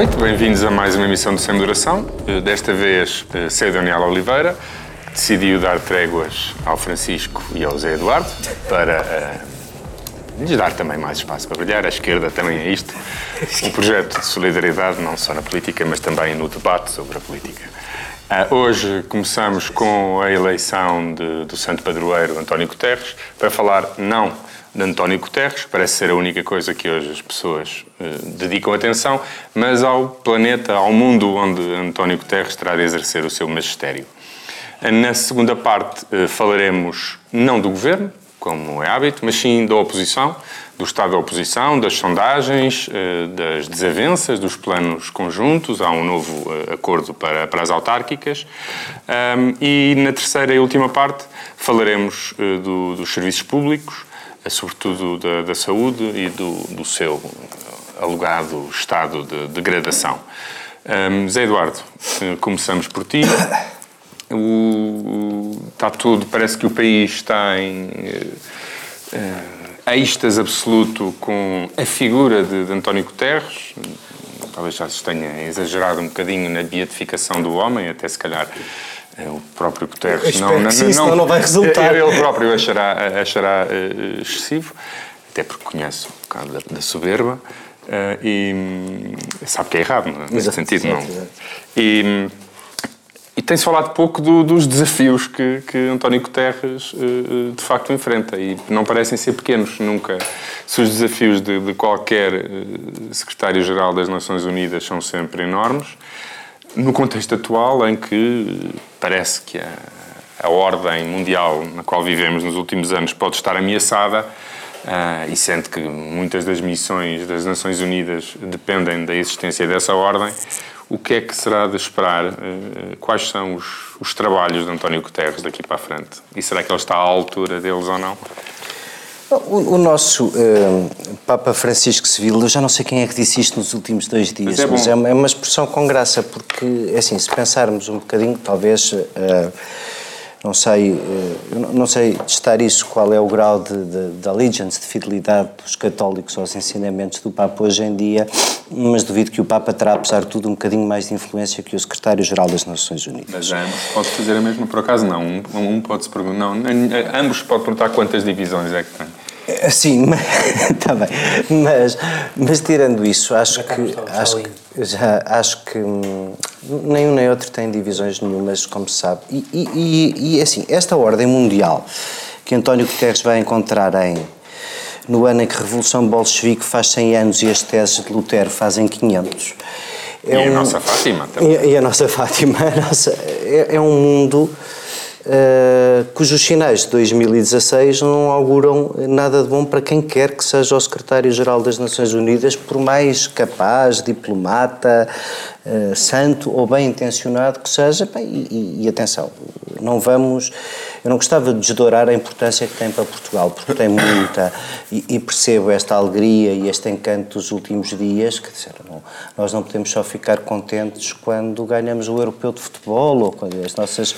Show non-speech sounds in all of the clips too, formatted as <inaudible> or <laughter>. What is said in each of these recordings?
noite, bem-vindos a mais uma emissão do Sem Duração. Eh, desta vez, eh, sei Daniel Oliveira, que decidiu dar tréguas ao Francisco e ao Zé Eduardo para uh, lhes dar também mais espaço para brilhar. A esquerda também é isto. Um projeto de solidariedade, não só na política, mas também no debate sobre a política. Uh, hoje começamos com a eleição de, do santo padroeiro António Guterres, para falar não de António Guterres, parece ser a única coisa que hoje as pessoas uh, dedicam atenção, mas ao planeta, ao mundo onde António Guterres terá de exercer o seu magistério. Uh, na segunda parte uh, falaremos não do governo, como é hábito, mas sim da oposição, do estado da oposição, das sondagens, das desavenças, dos planos conjuntos. Há um novo acordo para, para as autárquicas. Um, e na terceira e última parte falaremos do, dos serviços públicos, sobretudo da, da saúde e do, do, seu alegado estado de degradação. Um, Zé Eduardo, eh, começamos por ti. O, está tudo, parece que o país está em uh, êxtase absoluto com a figura de, de António Guterres. Talvez já se tenha exagerado um bocadinho na beatificação do homem, até se calhar é o próprio Guterres não, não, sim, não, não vai <laughs> resultar. Ele próprio achará, achará uh, excessivo, até porque conhece um bocado da, da soberba uh, e hum, sabe que é errado, é? nesse sentido. Não. E, e tem-se falado pouco do, dos desafios que, que António Guterres uh, de facto enfrenta e não parecem ser pequenos nunca. Se os desafios de, de qualquer secretário-geral das Nações Unidas são sempre enormes, no contexto atual em que parece que a, a ordem mundial na qual vivemos nos últimos anos pode estar ameaçada uh, e sente que muitas das missões das Nações Unidas dependem da existência dessa ordem, o que é que será de esperar? Uh, quais são os, os trabalhos de António Guterres daqui para a frente? E será que ele está à altura deles ou não? O, o nosso uh, Papa Francisco Sevilla, eu já não sei quem é que disse isto nos últimos dois dias, mas é, mas é, uma, é uma expressão com graça, porque, é assim, se pensarmos um bocadinho, talvez. Uh, não sei, eh, não sei testar isso, qual é o grau de, de, de allegiance, de fidelidade dos católicos aos ensinamentos do Papa hoje em dia, mas duvido que o Papa terá, apesar de tudo, um bocadinho mais de influência que o Secretário-Geral das Nações Unidas. Mas ambos pode fazer a mesma, por acaso não. Um, um pode-se perguntar, não, ambos pode perguntar quantas divisões é que tem. Sim, <laughs> está bem. Mas, mas tirando isso, acho que, acho que, já, acho que hum, nenhum nem outro tem divisões nenhumas, como se sabe. E, e, e, assim, esta ordem mundial que António Guterres vai encontrar em no ano em que a Revolução Bolchevique faz 100 anos e as teses de Lutero fazem 500. É e um, a nossa Fátima também. E, e a nossa Fátima. <laughs> A nossa, é, é um mundo uh, cujos sinais de 2016 não auguram nada de bom para quem quer que seja o secretário-geral das Nações Unidas, por mais capaz, diplomata, uh, santo ou bem intencionado que seja. Bem, e, e, atenção, não vamos. Eu não gostava de desdourar a importância que tem para Portugal, porque tem muita, e, e percebo esta alegria e este encanto dos últimos dias, que disseram, não, nós não podemos só ficar contentes quando ganhamos o europeu de futebol ou quando as nossas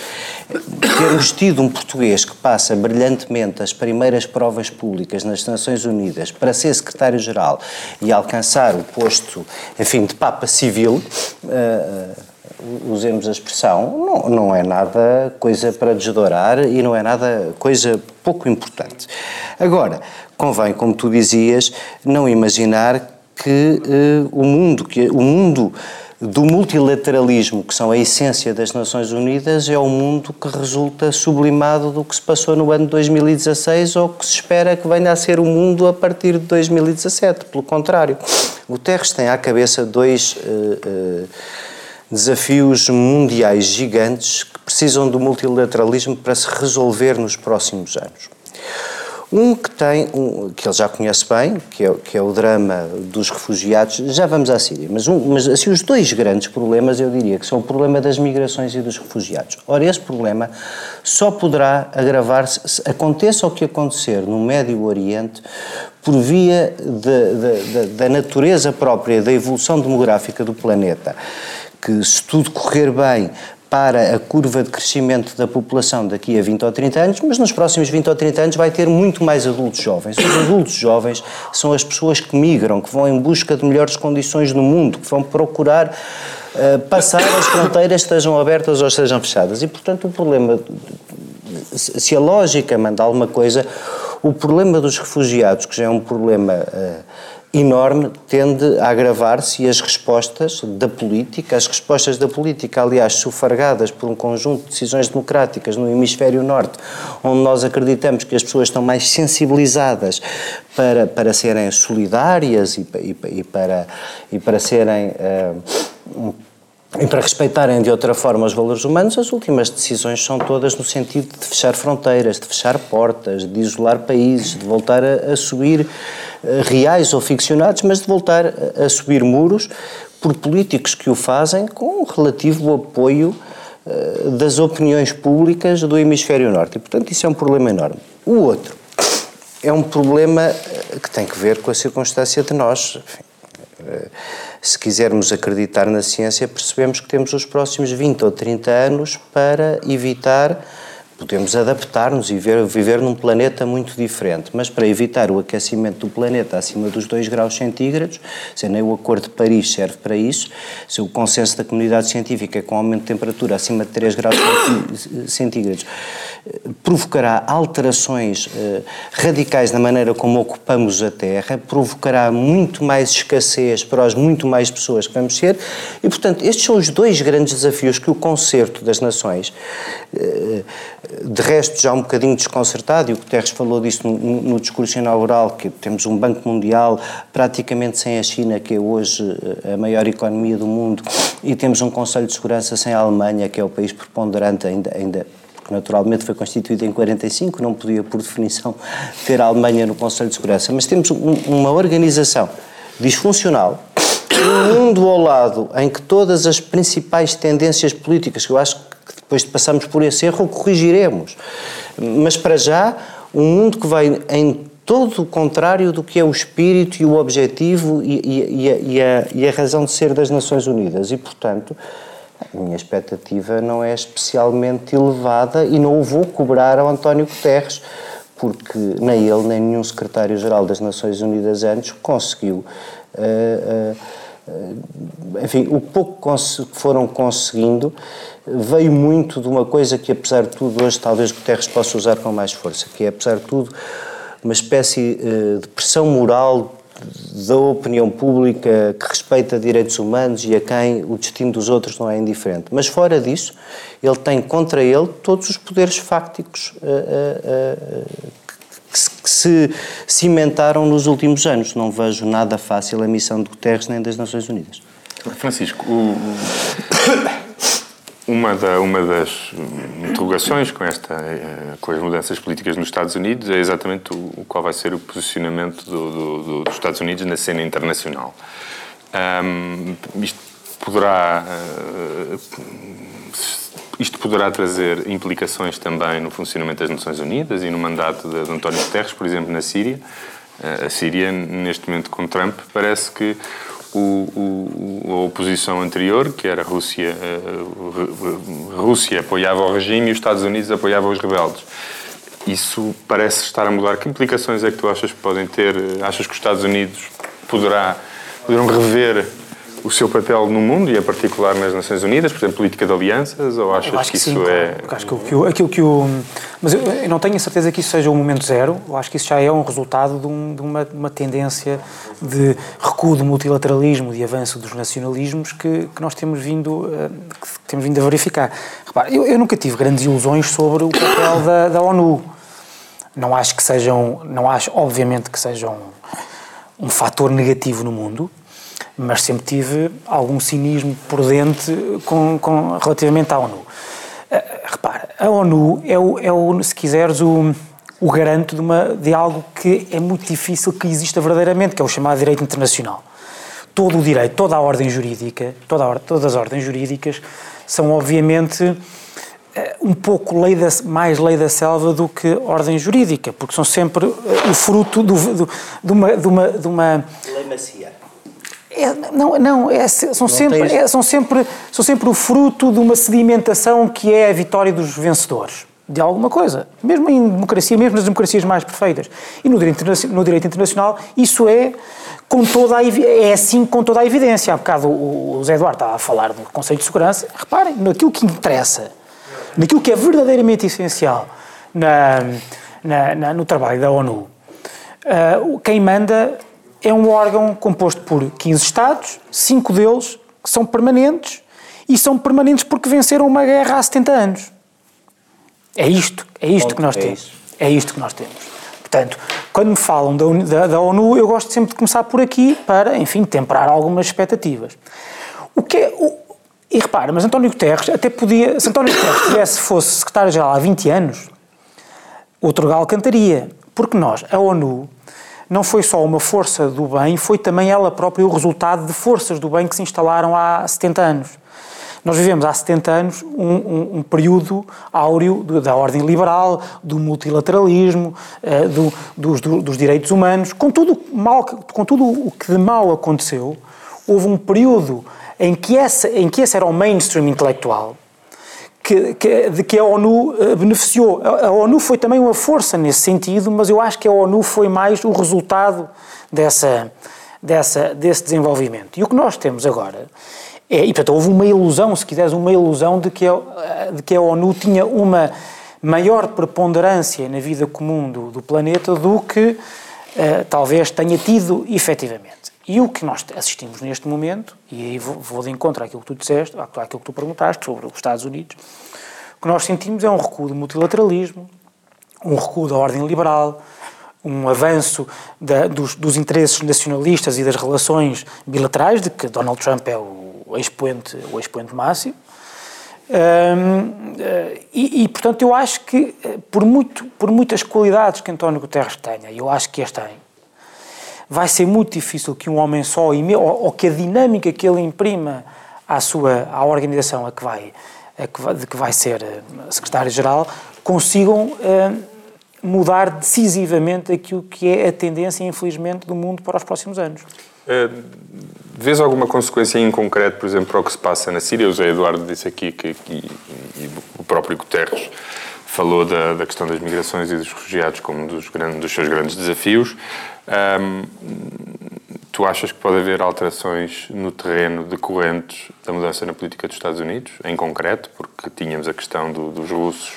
termos tido um português que passa brilhantemente as primeiras provas públicas nas Nações Unidas para ser secretário-geral e alcançar o posto, enfim, de Papa Civil, uh, usemos a expressão, não, não é nada coisa para desdourar e não é nada coisa pouco importante. Agora, convém, como tu dizias, não imaginar que uh, o mundo, que o mundo do multilateralismo, que são a essência das Nações Unidas, é o mundo que resulta sublimado do que se passou no ano de 2016 ou que se espera que venha a ser o mundo a partir de 2017. Pelo contrário, Guterres tem à cabeça dois uh, uh, desafios mundiais gigantes que precisam do multilateralismo para se resolver nos próximos anos. Um que tem, um, que ele já conhece bem, que é, que é o drama dos refugiados, já vamos à Síria, mas, um, mas assim, os dois grandes problemas eu diria que são o problema das migrações e dos refugiados. Ora, esse problema só poderá agravar-se, se aconteça o que acontecer no Médio Oriente, por via de, de, de, da natureza própria da evolução demográfica do planeta, que se tudo correr bem para a curva de crescimento da população daqui a 20 ou 30 anos, mas nos próximos 20 ou 30 anos vai ter muito mais adultos jovens. Os adultos jovens são as pessoas que migram, que vão em busca de melhores condições no mundo, que vão procurar uh, passar as fronteiras, estejam abertas ou estejam fechadas. E, portanto, o problema, se a lógica manda alguma coisa, o problema dos refugiados, que já é um problema. Uh, enorme tende a agravar-se e as respostas da política, as respostas da política, aliás, sufargadas por um conjunto de decisões democráticas no hemisfério norte, onde nós acreditamos que as pessoas estão mais sensibilizadas para, para serem solidárias e, e, e para, e para serem. Uh, e para respeitarem de outra forma os valores humanos, as últimas decisões são todas no sentido de fechar fronteiras, de fechar portas, de isolar países, de voltar a, a subir eh, reais ou ficcionados, mas de voltar a subir muros por políticos que o fazem com relativo apoio eh, das opiniões públicas do hemisfério norte. E, portanto, isso é um problema enorme. O outro é um problema eh, que tem que ver com a circunstância de nós. Enfim, se quisermos acreditar na ciência, percebemos que temos os próximos 20 ou 30 anos para evitar podemos adaptar-nos e ver, viver num planeta muito diferente, mas para evitar o aquecimento do planeta acima dos 2 graus centígrados, se nem o Acordo de Paris serve para isso, se o consenso da comunidade científica é com aumento de temperatura acima de 3 graus centígrados provocará alterações uh, radicais na maneira como ocupamos a Terra, provocará muito mais escassez para as muito mais pessoas que vamos ser, e portanto estes são os dois grandes desafios que o concerto das nações, uh, de resto já um bocadinho desconcertado, e o Guterres falou disso no, no, discurso inaugural, que temos um Banco Mundial praticamente sem a China, que é hoje eh, a maior economia do mundo, e temos um Conselho de Segurança sem a Alemanha, que é o país preponderante ainda, ainda naturalmente foi constituído em 45, não podia, por definição, ter a Alemanha no Conselho de Segurança, mas temos um, uma organização disfuncional, um mundo ao lado em que todas as principais tendências políticas, que eu acho que depois de passarmos por esse erro, corrigiremos, mas para já, um mundo que vai em todo o contrário do que é o espírito e o objetivo e, e, e, a, e a razão de ser das Nações Unidas. E, portanto, a minha expectativa não é especialmente elevada e não o vou cobrar ao António Guterres, porque nem ele nem nenhum secretário-geral das Nações Unidas antes conseguiu. Uh, uh, enfim, o pouco que foram conseguindo veio muito de uma coisa que, apesar de tudo, hoje talvez Guterres possa usar com mais força, que é, apesar de tudo, uma espécie de pressão moral da opinião pública que respeita direitos humanos e a quem o destino dos outros não é indiferente. Mas fora disso, ele tem contra ele todos os poderes fácticos uh, que se cimentaram nos últimos anos. Não vejo nada fácil a missão de Guterres nem das Nações Unidas. Francisco, o, uma, da, uma das interrogações com, esta, eh, com as mudanças políticas nos Estados Unidos é exatamente o, qual vai ser o posicionamento do, do, do, dos Estados Unidos na cena internacional. Um, isto poderá uh, isto poderá trazer implicações também no funcionamento das Nações Unidas e no mandato de, de António Guterres, por exemplo, na Síria. Uh, a Síria, neste momento com Trump, parece que o, o, a oposição anterior, que era a Rússia, a Rússia apoiava o regime e os Estados Unidos apoiavam os rebeldes. Isso parece estar a mudar. Que implicações é que tu achas que podem ter? Achas que os Estados Unidos poderá, poderão rever o seu papel no mundo e, em particular, nas Nações Unidas, por exemplo, política de alianças, ou achas que, que, isso sim, é... Acho que, que, aquilo que o... Mas eu, eu, não tenho a certeza que isso seja o um momento zero, eu acho que isso já é um resultado de, um, de uma, uma, tendência de recuo do multilateralismo, de avanço dos nacionalismos que, que nós temos vindo, uh, que temos vindo a verificar. Repara, eu, eu, nunca tive grandes ilusões sobre o papel da, da ONU. Não acho que sejam, não acho, obviamente, que sejam um fator negativo no mundo, mas sempre tive algum cinismo prudente com, com, relativamente à ONU. Uh, repara, a ONU é, o, é o, se quiseres, o, o garante de, uma, de algo que é muito difícil que exista verdadeiramente, que é o chamado direito internacional. Todo o direito, toda a ordem jurídica, toda a, todas as ordens jurídicas são, obviamente, eh, um pouco lei da, mais lei da selva do que ordem jurídica, porque são sempre eh, o fruto do, do, de, uma, de, uma, de uma... Lei macia É, não, não é, são, sempre, é, são, sempre, são sempre o fruto de uma sedimentação que é a vitória dos vencedores de alguma coisa, mesmo em democracia, mesmo nas democracias mais perfeitas. E no direito, no direito internacional isso é com toda a, é assim com toda a evidência. Há bocado o, o Zé Eduardo estava a falar do Conselho de Segurança. Reparem, naquilo que interessa, naquilo que é verdadeiramente essencial na, na, na, no trabalho da ONU, uh, quem manda é um órgão composto por 15 Estados, cinco deles são permanentes e são permanentes porque venceram uma guerra há 70 anos. É isto, é isto que nós é temos. É isto que nós temos. Portanto, quando me falam da, da, da, ONU, eu gosto sempre de começar por aqui para, enfim, temperar algumas expectativas. O que é, o, e repara, mas António Guterres até podia, se António Guterres tivesse, fosse secretário-geral há 20 anos, outro galo cantaria. Porque nós, a ONU, não foi só uma força do bem, foi também ela própria o resultado de forças do bem que se instalaram há 70 anos. Nós vivemos há 70 anos um, um, um período áureo da ordem liberal, do multilateralismo, uh, do, dos, do, dos, direitos humanos. Com tudo, mal, com tudo o que de mal aconteceu, houve um período em que, essa, em que esse era o mainstream intelectual que, que, de que a ONU eh, beneficiou. A, ONU foi também uma força nesse sentido, mas eu acho que a ONU foi mais o resultado dessa, dessa, desse desenvolvimento. E o que nós temos agora é, e portanto houve uma ilusão, se quiseres, uma ilusão de que a, de que a ONU tinha uma maior preponderância na vida comum do, do planeta do que uh, talvez tenha tido efetivamente. E o que nós assistimos neste momento, e aí vou, de encontro àquilo que tu disseste, àquilo que tu perguntaste sobre os Estados Unidos, o que nós sentimos é um recuo do multilateralismo, um recuo da ordem liberal, um avanço da, dos, dos, interesses nacionalistas e das relações bilaterais, de que Donald Trump é o expoente, o expoente máximo. Um, eh, e, e, portanto, eu acho que, eh, por, muito, por muitas qualidades que António Guterres tenha, e eu acho que as tem, vai ser muito difícil que um homem só, ou, ou que a dinâmica que ele imprima à sua à organização a que vai, a que vai de que vai ser eh, secretário-geral, consigam uh, mudar decisivamente aquilo que é a tendência, infelizmente, do mundo para os próximos anos. Uh, vês alguma consequência em concreto, por exemplo, para o que se passa na Síria? O José Eduardo disse aqui que, que e o próprio Guterres falou da, da, questão das migrações e dos refugiados como um dos, grandes, dos seus grandes desafios. Um, tu achas que pode haver alterações no terreno decorrentes da mudança na política dos Estados Unidos, em concreto, porque tínhamos a questão do, dos russos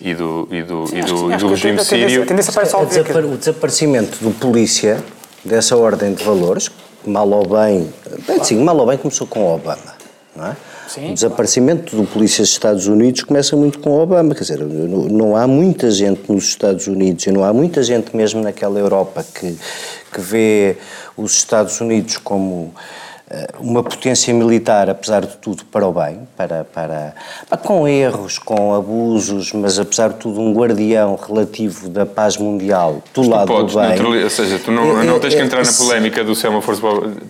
e do, e do, sim, e do, e do regime sírio. O desaparecimento do polícia, dessa ordem de valores, mal ou bem, bem sim, mal ou bem começou com Obama, não é? Sim, o desaparecimento claro. do polícia dos Estados Unidos começa muito com Obama, quer dizer, não há muita gente nos Estados Unidos e não há muita gente mesmo naquela Europa que, que vê os Estados Unidos como uma potência militar, apesar de tudo, para o bem, para, para, com erros, com abusos, mas apesar de tudo um guardião relativo da paz mundial do mas lado podes, do bem. Ou seja, tu não, é, não tens que entrar é, na polémica do ser uma força,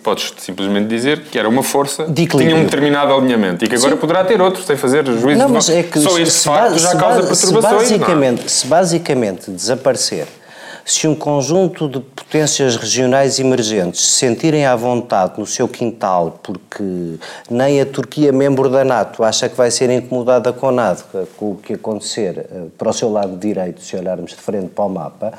podes simplesmente dizer que era uma força que tinha um determinado alinhamento e que agora Sim. poderá ter outro, sem fazer juízo não, mas é que Só este facto já causa perturbações. Se basicamente, se basicamente desaparecer se um conjunto de potências regionais emergentes se sentirem à vontade no seu quintal, porque nem a Turquia, membro da NATO, acha que vai ser incomodada com nada, com o que acontecer eh, para o seu lado direito, se olharmos de frente para o mapa,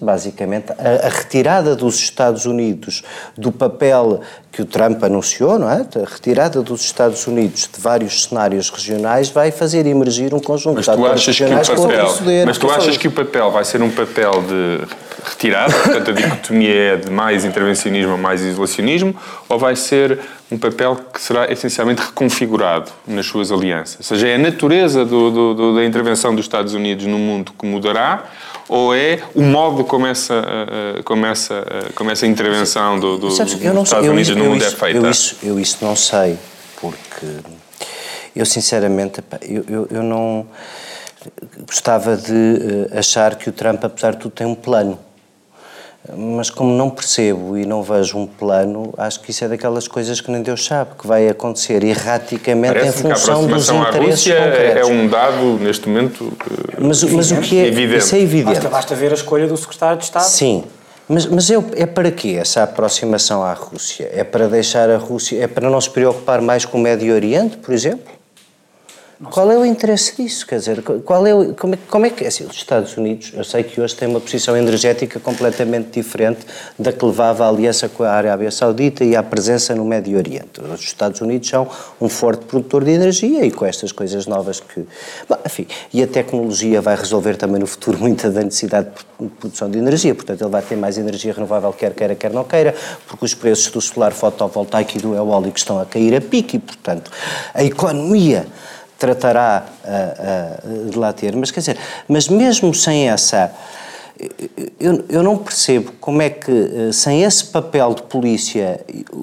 basicamente a, a retirada dos Estados Unidos do papel que o Trump anunciou, não é? A retirada dos Estados Unidos de vários cenários regionais vai fazer emergir um conjunto mas de atores regionais que o papel, Mas tu achas que o papel vai ser um papel de retirada, portanto a dicotomia é de mais intervencionismo ou mais isolacionismo, ou vai ser um papel que será essencialmente reconfigurado nas suas alianças? Ou seja, é a natureza do, do, do, da intervenção dos Estados Unidos no mundo que mudará, ou é o modo como essa, como essa, como essa intervenção do, do, Sabes, dos Estados Unidos no mundo é feita? Eu isso, eu isso não sei, porque eu sinceramente, eu, eu, eu não gostava de eh, achar que o Trump, apesar de tudo, tem um plano mas como não percebo e não vejo um plano, acho que isso é daquelas coisas que nem Deus sabe, que vai acontecer erraticamente Parece em função dos interesses à Rússia concretos. é um dado, neste momento, mas, mas o que é, evidente. Isso é evidente. Basta, basta ver a escolha do secretário de Estado. Sim, Mas, mas é, é para quê essa aproximação à Rússia? É para deixar a Rússia. É para não se preocupar mais com o Médio Oriente, por exemplo? Qual é o interesse disso? Quer dizer, qual é o, como, é, como é que é assim, os Estados Unidos, eu sei que hoje têm uma posição energética completamente diferente da que levava a aliança com a Arábia Saudita e a presença no Médio Oriente. Os Estados Unidos são um forte produtor de energia e com estas coisas novas que. Bom, enfim, e a tecnologia vai resolver também no futuro <laughs> muita da necessidade de produção de energia, portanto ele vai ter mais energia renovável, quer queira, quer não queira, porque os preços do solar fotovoltaico e do eólico estão a cair a pique e, portanto, a economia tratará uh, uh, de lá ter. Mas quer dizer, mas mesmo sem essa. Eu, eu não percebo como é que, sem esse papel de polícia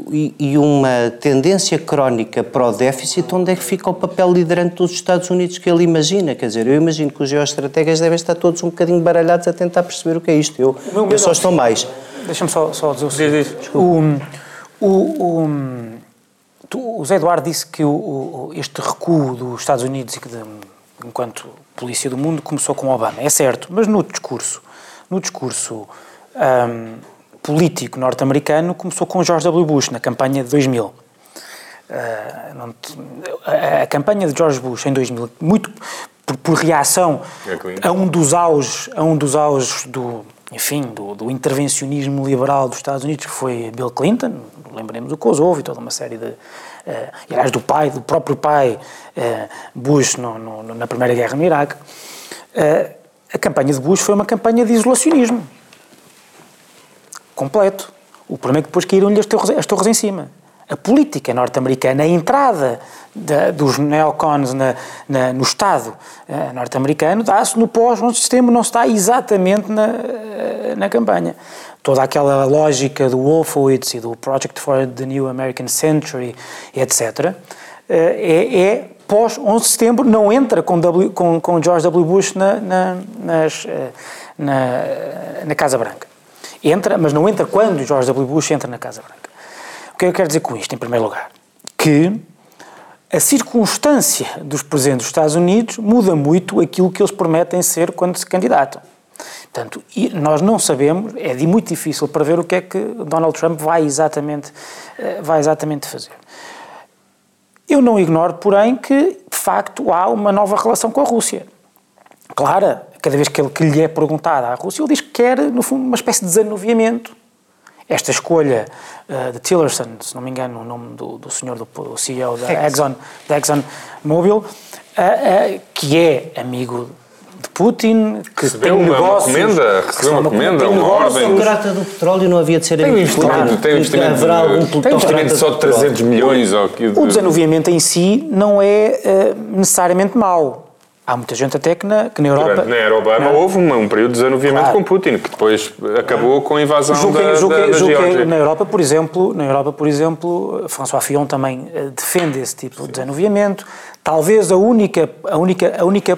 e, e, uma tendência crónica para o déficit, onde é que fica o papel liderante dos Estados Unidos que ele imagina? Quer dizer, eu imagino que os geoestrategas devem estar todos um bocadinho baralhados a tentar perceber o que é isto. Eu, eu só estou mais. Deixa-me só, só dizer o seguinte. O, o, o, o Zé Eduardo disse que o, o, este recuo dos Estados Unidos enquanto polícia do mundo começou com Obama. É certo, mas no discurso, no discurso um, político norte-americano começou com George W. Bush na campanha de 2000. Uh, não, a, a, campanha de George Bush em 2000, muito por, por reação a um dos auges, a um dos auges do, enfim, do, do, intervencionismo liberal dos Estados Unidos, que foi Bill Clinton, lembremos o Kosovo e toda uma série de. Uh, aliás, do pai, do próprio pai uh, Bush no, no, na Primeira Guerra no Iraque. Uh, a campanha de Bush foi uma campanha de isolacionismo completo. O problema é que depois caíram-lhe as as torres em cima a política norte-americana, a entrada de, dos neocons na, na, no Estado uh, norte-americano dá-se no pós-11 de setembro, não está exatamente na, uh, na campanha. Toda aquela lógica do Wolfowitz e do Project for the New American Century, etc., uh, é, é pós-11 de setembro, não entra com, w, com, com George W. Bush na, na, nas, na, na Casa Branca. Entra, mas não entra quando George W. Bush entra na Casa Branca. O que eu quero dizer com isto, em primeiro lugar? Que a circunstância dos presidentes dos Estados Unidos muda muito aquilo que eles prometem ser quando se candidatam. Portanto, nós não sabemos, é muito difícil prever o que é que Donald Trump vai exatamente, eh, vai exatamente fazer. Eu não ignoro, porém, que de facto há uma nova relação com a Rússia. Clara, cada vez que, ele, que lhe é perguntado à Rússia, ele diz que quer, no fundo, uma espécie de desanuviamento esta escolha uh, de Tillerson, se não me engano o nome do, do senhor, do, do CEO da Exxon, da Exxon Mobil, uh, uh, que é amigo de Putin, que recebeu tem uma, negócios... Uma comenda, recebeu uma, uma comenda, uma ordem... O trata do petróleo não havia de ser... Tem um investimento, tem um investimento, tem um investimento só de 300 milhões. Ou, de... O desanuviamento em si não é necessariamente mau Há muita gente até que na, que na Europa... Durante, na era Obama não. houve um período de desanuviamento claro. com Putin, que depois acabou com a invasão julguei, da, julguei, da, da julguei, Na Europa, por exemplo, na Europa, por exemplo, François Fillon também eh, defende esse tipo Sim. de desanuviamento. Talvez a única, a única, a única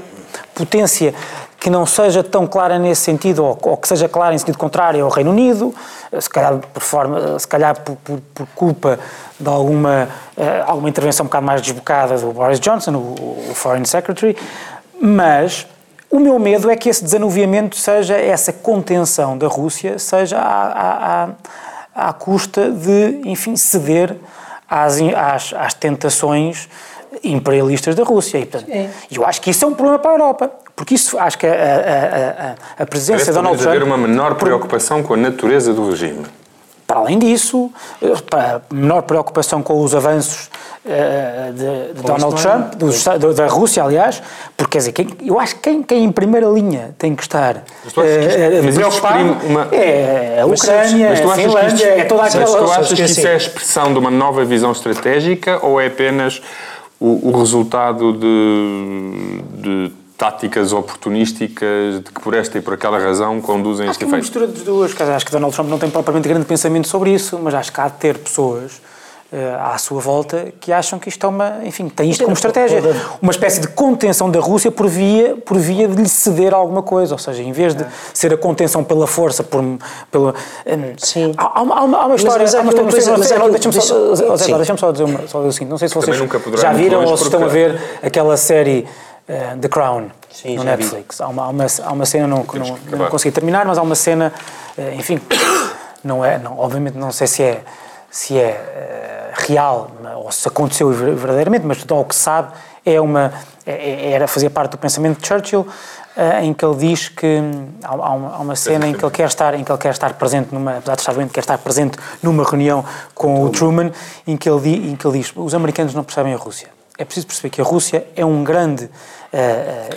potência que não seja tão clara nesse sentido, ou, ou, que seja clara em sentido contrário, é o Reino Unido, eh, se calhar por, forma, eh, se calhar por, por, por culpa de alguma, alguma intervenção um bocado mais desbocada do Boris Johnson, o, o Foreign Secretary, mas o meu medo é que esse desanuviamento seja, essa contenção da Rússia, seja à, à, à custa de, enfim, ceder às, às, às tentações imperialistas da Rússia. E, portanto, eu acho que isso é um problema para a Europa. Porque isso, acho que a, a, a, a presença de Donald Trump... haver uma menor preocupação com a natureza do regime. Para além disso, eh, para menor preocupação com os avanços uh, de, de Donald Trump, do, da Rússia, aliás, porque quer dizer, quem, eu acho que quem, quem em primeira linha tem que estar uh, uma... é a Ucrânia, a Finlândia, isto, é toda aquela... Mas tu achas que isso é a expressão de uma nova visão estratégica ou é apenas o, o resultado de, de táticas oportunísticas de que por esta e por aquela razão conduzem acho este efeito? Acho que é uma mistura das duas. Acho que Donald Trump não tem propriamente grande pensamento sobre isso, mas acho que há de ter pessoas uh, à sua volta que acham que isto é uma, enfim, tem isto como estratégia. Uma espécie de contenção da Rússia por via, por via de lhe ceder alguma coisa, ou seja, em vez de é. ser a contenção pela força, por, pelo... Um, Sim. Há, há, uma, há uma história... Deixa-me só, deixa só, dizer, só dizer o seguinte, não sei se vocês já viram ou se estão a ver aquela série uh, The Crown. Sim, no Netflix. Há uma, há, uma, há uma cena, não, não, não consegui terminar, mas há uma cena, eh, enfim, <coughs> não é, não, obviamente não sei se é, se é uh, real ou se aconteceu verdadeiramente, mas tudo o que sabe é uma, é, é, era fazer parte do pensamento de Churchill, uh, em que ele diz que hum, há, há, uma, há, uma, cena em que ele quer estar, em que ele quer estar presente numa, apesar de estar doente, quer estar presente numa reunião com o Truman, em que ele, em que ele diz, os americanos não percebem a Rússia. É preciso perceber que a Rússia é um grande uh,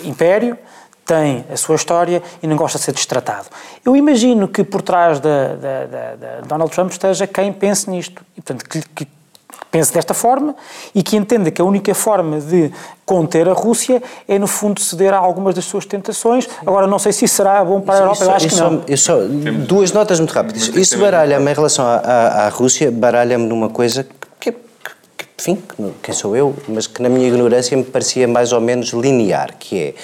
império, tem a sua história e não gosta de ser destratado. Eu imagino que por trás de Donald Trump esteja quem pense nisto e, portanto, que, que pense desta forma e que entenda que a única forma de conter a Rússia é, no fundo, ceder a algumas das suas tentações. Agora, não sei se isso será bom para a Europa, isso, eu acho isso, que não. Isso, duas notas muito rápidas. Isso baralha-me em relação à, à, à Rússia, baralha-me numa coisa enfim, quem sou eu, mas que na minha ignorância me parecia mais ou menos linear, que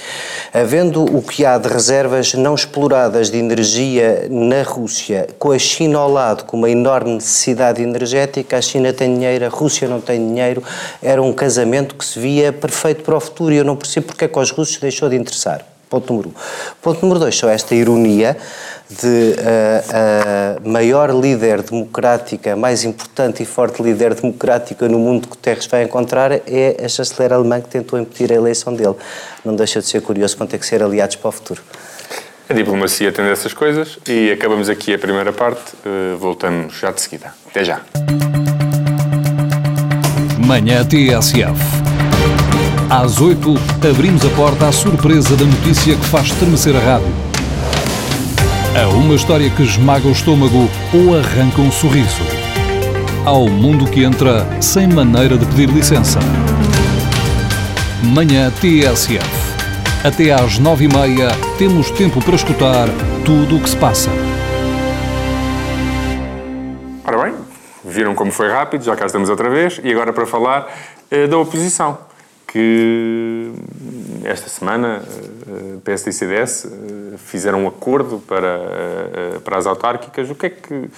é, havendo o que há de reservas não exploradas de energia na Rússia, com a China ao lado, com uma enorme necessidade energética, a China tem dinheiro, a Rússia não tem dinheiro, era um casamento que se via perfeito para o futuro e eu não percebo porque é que aos russos deixou de interessar. Ponto número um. Ponto número dois, só esta ironia de a, a maior líder democrática, a mais importante e forte líder democrática no mundo que Guterres vai encontrar é a chanceler alemã que tentou impedir a eleição dele. Não deixa de ser curioso quando tem que ser aliados para o futuro. A diplomacia tem dessas coisas e acabamos aqui a primeira parte. Uh, voltamos já de seguida. Até já. Manhã TSF. Às 8, abrimos a porta à surpresa da notícia que faz estremecer a rádio a uma história que esmaga o estômago ou arranca um sorriso. Ao mundo que entra sem maneira de pedir licença. Manhã TSF. Até às nove e meia temos tempo para escutar tudo o que se passa. Ora bem, viram como foi rápido, já cá estamos outra vez, e agora para falar eh, da oposição, que esta semana PSD e CDS eh, fizeram um acordo para, eh, para as autárquicas. O que é que.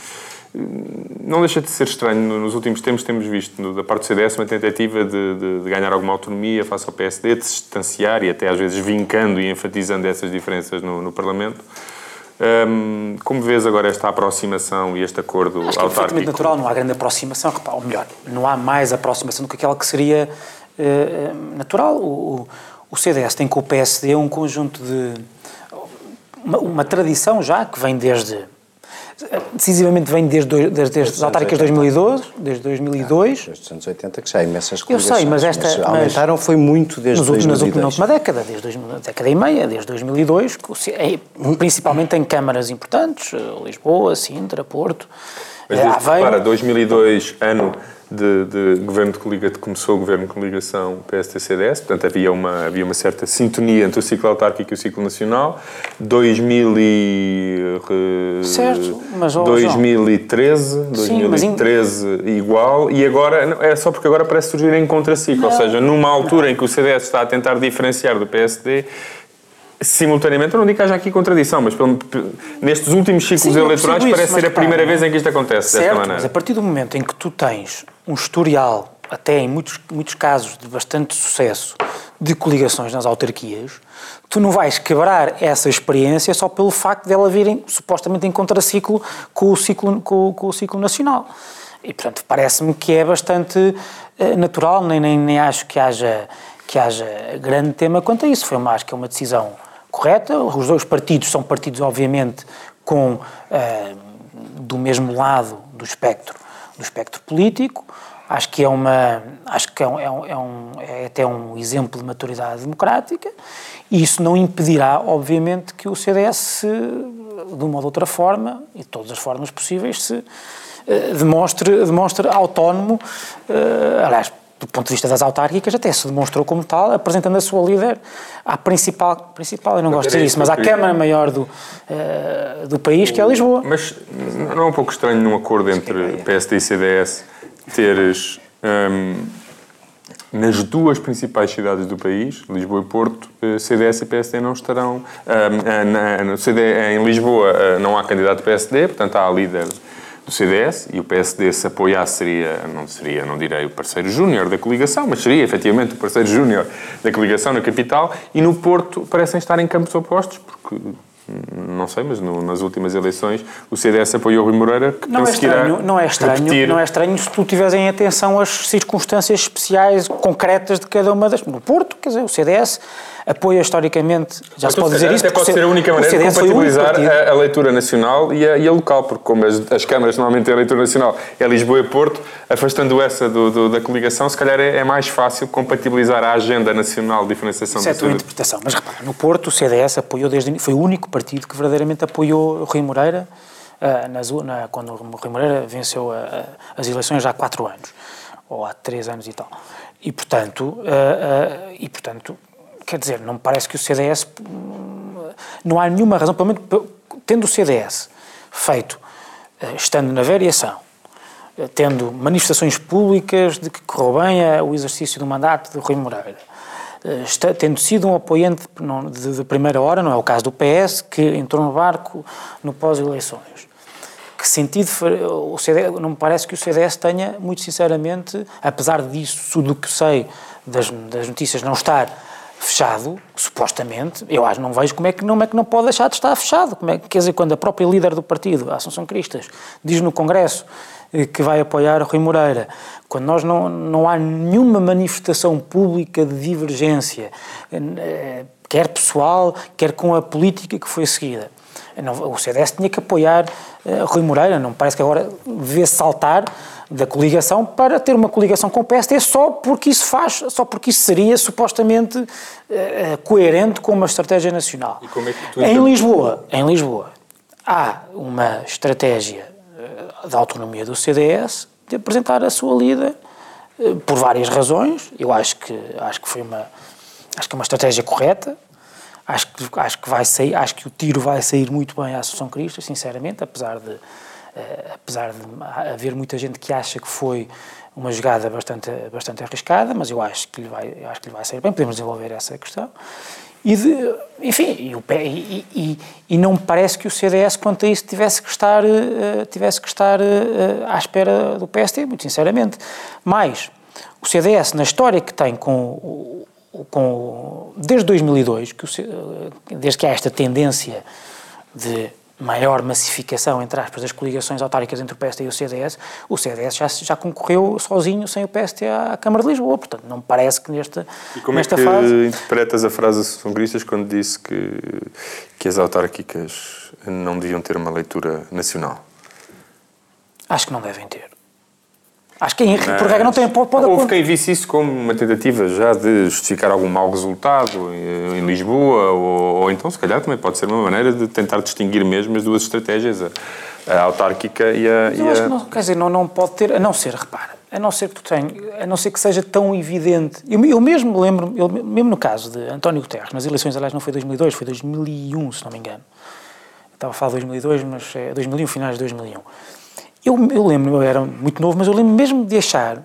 Não deixa de ser estranho, nos últimos tempos temos visto da parte do CDS uma tentativa de, de, de, ganhar alguma autonomia face ao PSD, de se distanciar e até às vezes vincando e enfatizando essas diferenças no, no Parlamento. Como vês agora esta aproximação e este acordo Acho que é autárquico? É natural, não há grande aproximação, ou melhor, não há mais aproximação do que aquela que seria uh, natural. O, o CDS tem com o PSD um conjunto de. uma, uma tradição já que vem desde decisivamente vem desde, desde, desde as autárquicas de 2012, desde 2002. desde os anos 80 que já há imensas Eu sei, mas esta... Mas aumentaram foi muito desde nos 2002. Na última década, desde uma década e meia, desde 2002, é, principalmente em câmaras importantes, eh, Lisboa, Sintra, Porto, mas, Aveiro... Para 2002, ano de, de, governo de coligação, começou o governo de coligação PST-CDS, portanto havia uma, havia uma certa sintonia entre o ciclo autárquico e o ciclo nacional. 2000 e, certo, mas, oh, 2013, 2013 Sim, igual, e agora, é só porque agora parece surgir em contraciclo, ou seja, numa altura não. em que o CDS está a tentar diferenciar do PSD, simultaneamente, eu não digo que haja aqui contradição, mas pelo, nestes últimos ciclos Sim, eleitorais isso, parece ser a primeira vez em que isto acontece certo, desta maneira. mas a partir do momento em que tu tens um historial, até em muitos, muitos casos de bastante sucesso, de coligações nas autarquias, tu não vais quebrar essa experiência só pelo facto de ela virem supostamente em contraciclo com o ciclo, com, com o ciclo nacional. E, portanto, parece-me que é bastante uh, natural, nem, nem, nem acho que haja, que haja grande tema quanto a isso. Foi uma, acho que é uma decisão correta. Os dois partidos são partidos, obviamente, com uh, do mesmo lado do espectro, do espectro político. Acho que é uma, acho que é, é, um, é, um, é até um exemplo de maturidade democrática. E isso não impedirá, obviamente, que o CDS, se, de uma ou de outra forma, e de todas as formas possíveis, se uh, demonstre, demonstre autónomo, uh, aliás, do ponto de vista das autárquicas, até se demonstrou como tal, apresentando a sua líder à principal, principal eu não gosto de dizer isso, mas à Câmara Maior do, uh, do país, que é Lisboa. Mas não é um pouco estranho num acordo entre PSD e CDS teres um, nas duas principais cidades do país, Lisboa e Porto, eh, CDS e PSD não estarão. Um, na, no CD, em Lisboa eh, não há candidato PSD, portanto há a líder do CDS e o PSD se apoiasse seria, não seria, não direi o parceiro júnior da coligação, mas seria efetivamente o parceiro júnior da coligação na capital. E no Porto parecem estar em campos opostos, porque não sei, mas no, nas últimas eleições o CDS apoiou o Rui Moreira que não é estranho, não é estranho, repetir... não é estranho se tu tiveres em atenção as circunstâncias especiais concretas de cada uma das no Porto, quer dizer, o CDS apoia historicamente, já se pode dizer isso. Até pode ser a única maneira de compatibilizar a, a, leitura nacional e a, e a local, porque como as, as, câmaras normalmente têm a leitura nacional é Lisboa e Porto, afastando essa do, do, da coligação, se calhar é, é, mais fácil compatibilizar a agenda nacional de diferenciação Isso é a tua interpretação, mas repara, no Porto o CDS apoiou desde foi o único partido que verdadeiramente apoiou o Rui Moreira uh, nas, na, quando o Rui Moreira venceu a, as eleições já há quatro anos, ou há três anos e tal. E, portanto, uh, uh, e, portanto quer dizer, não me parece que o CDS. Não há nenhuma razão, pelo menos tendo o CDS feito, eh, estando na variação, eh, tendo manifestações públicas de que correu bem o exercício do mandato de Rui Moreira, eh, tendo sido um apoiante de, de, primeira hora, não é o caso do PS, que entrou no barco no pós-eleições. Que sentido o CDS, não me parece que o CDS tenha, muito sinceramente, apesar disso, do que sei das, das notícias não estar fechado, supostamente, eu acho, não vejo como é que não, é que não pode deixar de estar fechado. Como é, quer dizer, quando a própria líder do partido, a Assunção Cristas, diz no Congresso eh, que vai apoiar Rui Moreira, quando nós não, não há nenhuma manifestação pública de divergência, eh, quer pessoal, quer com a política que foi seguida. O CDS tinha que apoiar uh, Rui Moreira, não parece que agora vê saltar da coligação para ter uma coligação com o PSD só porque isso faz, só porque isso seria supostamente uh, coerente com uma estratégia nacional. É em Lisboa, em Lisboa, há uma estratégia uh, da autonomia do CDS de apresentar a sua uh, por várias razões. Eu acho que acho que foi uma acho que é uma estratégia correta. Acho que, acho que vai sair, acho que o tiro vai sair muito bem à Associação Crista, sinceramente, apesar de apesar de haver muita gente que acha que foi uma jogada bastante, bastante arriscada, mas eu acho que lhe vai, acho que lhe vai sair bem, podemos desenvolver essa questão. E, de, enfim, e, e, e, e, não me parece que o CDS, quanto a isso, tivesse que estar, uh, tivesse que estar uh, à espera do PST, muito sinceramente. Mas o CDS, na história que tem com, com desde 2002, que o, desde que há esta tendência de maior massificação, entre aspas, das coligações autárquicas entre o PST e o CDS, o CDS já, já concorreu sozinho, sem o PST, à Câmara de Lisboa. Portanto, não me parece que nesta, e como é que fase... interpretas a frase songristas quando disse que, que as autárquicas não deviam ter uma leitura nacional? Acho que não devem ter. Acho que, Mas, por regra, não tem. Pode, pode houve quem visse isso como uma tentativa já de justificar algum mau resultado em, Lisboa, ou, ou, então, se calhar, também pode ser uma maneira de tentar distinguir mesmo as duas estratégias, a, a autárquica e a. E a... não, quer dizer, não, não pode ter, a não ser, repara, a não ser que tu tenhas, a não ser que seja tão evidente. Eu, eu mesmo lembro, eu, mesmo no caso de António Guterres, nas eleições, aliás, não foi 2002, foi 2001, se não me engano. Eu estava a falar de 2002, mas é 2001, finais de 2001 eu, eu lembro, eu era muito novo, mas eu lembro mesmo de achar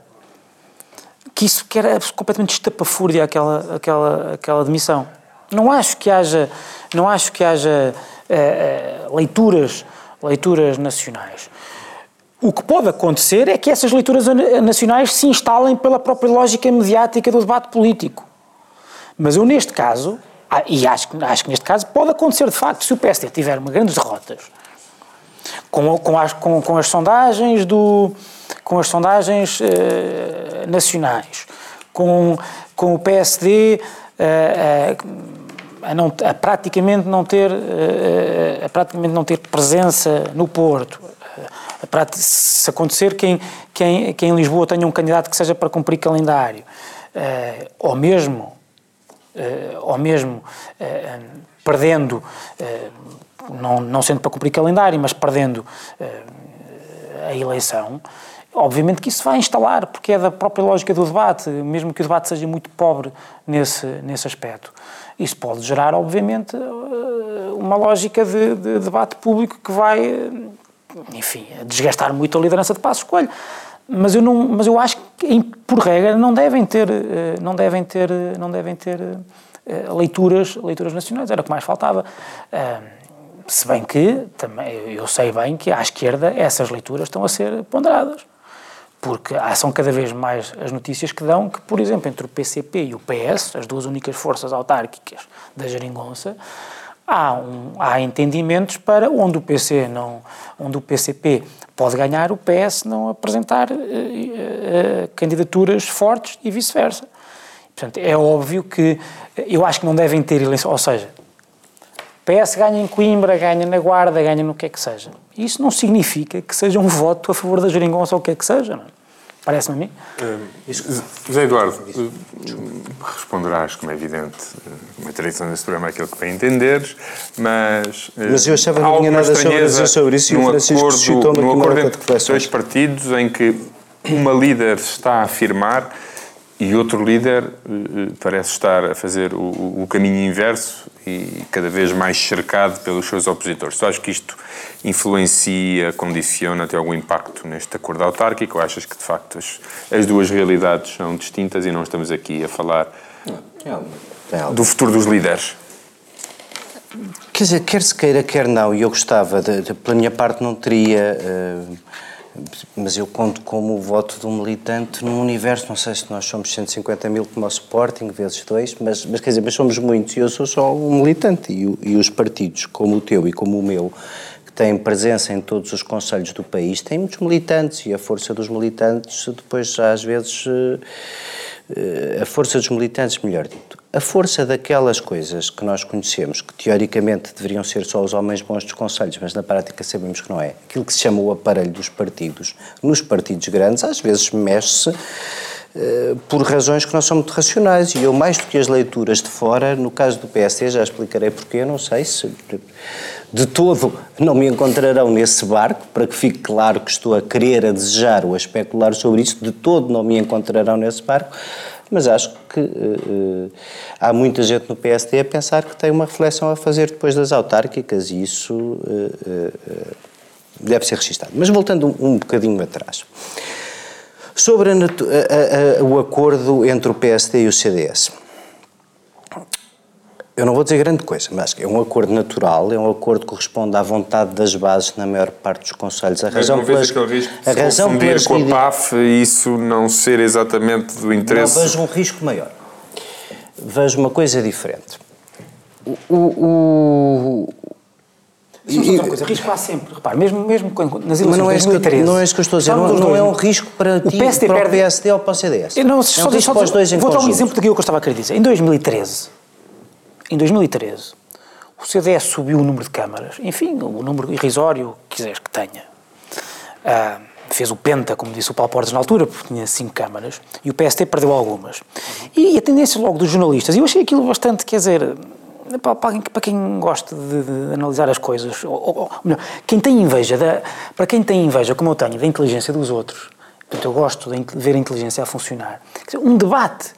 que isso que era completamente estapafúrdia aquela, aquela, aquela demissão. Não acho que haja, não acho que haja uh, leituras, leituras nacionais. O que pode acontecer é que essas leituras nacionais se instalem pela própria lógica mediática do debate político. Mas eu, neste caso, ah, e acho, acho que neste caso pode acontecer de facto, se o PSD tiver uma grandes derrotas, com, com, as, com, com as sondagens do com as sondagens uh, nacionais, com, com o PSD eh, uh, a, não, a praticamente não ter a praticamente não ter presença no Porto. se acontecer que em, que, em, em Lisboa tenha um candidato que seja para cumprir calendário, ou mesmo, ou mesmo perdendo não, não sendo para cumprir calendário, mas perdendo uh, a eleição, obviamente que isso vai instalar, porque é da própria lógica do debate, mesmo que o debate seja muito pobre nesse, nesse aspecto. Isso pode gerar, obviamente, eh, uma lógica de, de debate público que vai, enfim, desgastar muito a liderança de Passos Coelho. Mas eu, não, mas eu acho que, por regra, não devem ter, eh, não devem ter, não devem ter leituras, leituras nacionais, era o que mais faltava se bem que, também, eu sei bem que à esquerda essas leituras estão a ser ponderadas. Porque são cada vez mais as notícias que dão que, por exemplo, entre o PCP e o PS, as duas únicas forças autárquicas da geringonça, há, um, há entendimentos para onde o PC não, onde o PCP pode ganhar, o PS não apresentar uh, uh, candidaturas fortes e vice-versa. Portanto, é óbvio que eu acho que não devem ter eleições, ou seja, PS ganha em Coimbra, ganha na Guarda, ganha no que é que seja. Isso não significa que seja um voto a favor da geringonça ou o que é que seja, não é? Parece-me a mim. Uh, José Eduardo, uh, responderás, como é evidente, uma tradição desse programa é aquilo que vai entenderes, mas. Uh, mas eu achava que não tinha nada sobre, dizer sobre isso e o Francisco suscitou-me aqui uma entre dois partidos em que uma líder está a afirmar e outro líder parece estar a fazer o, o caminho inverso e cada vez mais cercado pelos seus opositores. Tu achas que isto influencia, condiciona, tem algum impacto neste acordo autárquico ou achas que, de facto, as, as duas realidades são distintas e não estamos aqui a falar do futuro dos líderes? Quer dizer, quer se queira, quer não, e eu gostava, de, de, pela minha parte não teria... Uh, mas eu conto como o voto de um militante num universo, não sei se nós somos 150 mil como o Sporting, vezes dois, mas, mas quer dizer, mas somos muitos e eu sou só um militante. E, e os partidos, como o teu e como o meu, que têm presença em todos os conselhos do país, têm muitos militantes e a força dos militantes depois às vezes eh, a força dos militantes, melhor dito, a força daquelas coisas que nós conhecemos, que teoricamente deveriam ser só os homens bons dos conselhos, mas na prática sabemos que não é, aquilo que se chama o aparelho dos partidos, nos partidos grandes, às vezes mexe-se por razões que não são muito racionais. E eu, mais do que as leituras de fora, no caso do PSD, já explicarei porquê, não sei se de todo não me encontrarão nesse barco, para que fique claro que estou a querer, a desejar ou a especular sobre isso, de todo não me encontrarão nesse barco, mas acho que uh, há muita gente no PSD a pensar que tem uma reflexão a fazer depois das autárquicas e isso uh, deve ser registado. Mas voltando um, um bocadinho atrás. Sobre a, a, a, o acordo entre o PSD e o CDS eu não vou dizer grande coisa, mas é um acordo natural, é um acordo que corresponde à vontade das bases na maior parte dos conselhos. A razão mas não pelas, aquele risco de a razão confundir com a PAF e isso não ser exatamente do interesse... Não, vejo um risco maior. Vejo uma coisa diferente. O... o, Sim, outra coisa, risco há sempre, repare, mesmo, mesmo nas eleições não é de 2013... Não é isso que eu estou a dizer, não, não é um risco para ti, PSD para o PSD ou para o CDS. não, se é um risco para os dois em Vou dar um exemplo daquilo que eu estava a querer dizer. Em 2013 em 2013, o CDS subiu o número de câmaras, enfim, o número irrisório que quiseres que tenha. Uh, fez o penta, como disse o Paulo Portas na altura, porque tinha cinco câmaras, e o PST perdeu algumas. E a tendência logo dos jornalistas, e eu achei aquilo bastante, quer dizer, para, para, para quem gosta de, de, analisar as coisas, ou, ou, melhor, quem tem inveja, da, para quem tem inveja, como eu tenho, da inteligência dos outros, portanto, eu gosto de ver a inteligência a funcionar, dizer, um debate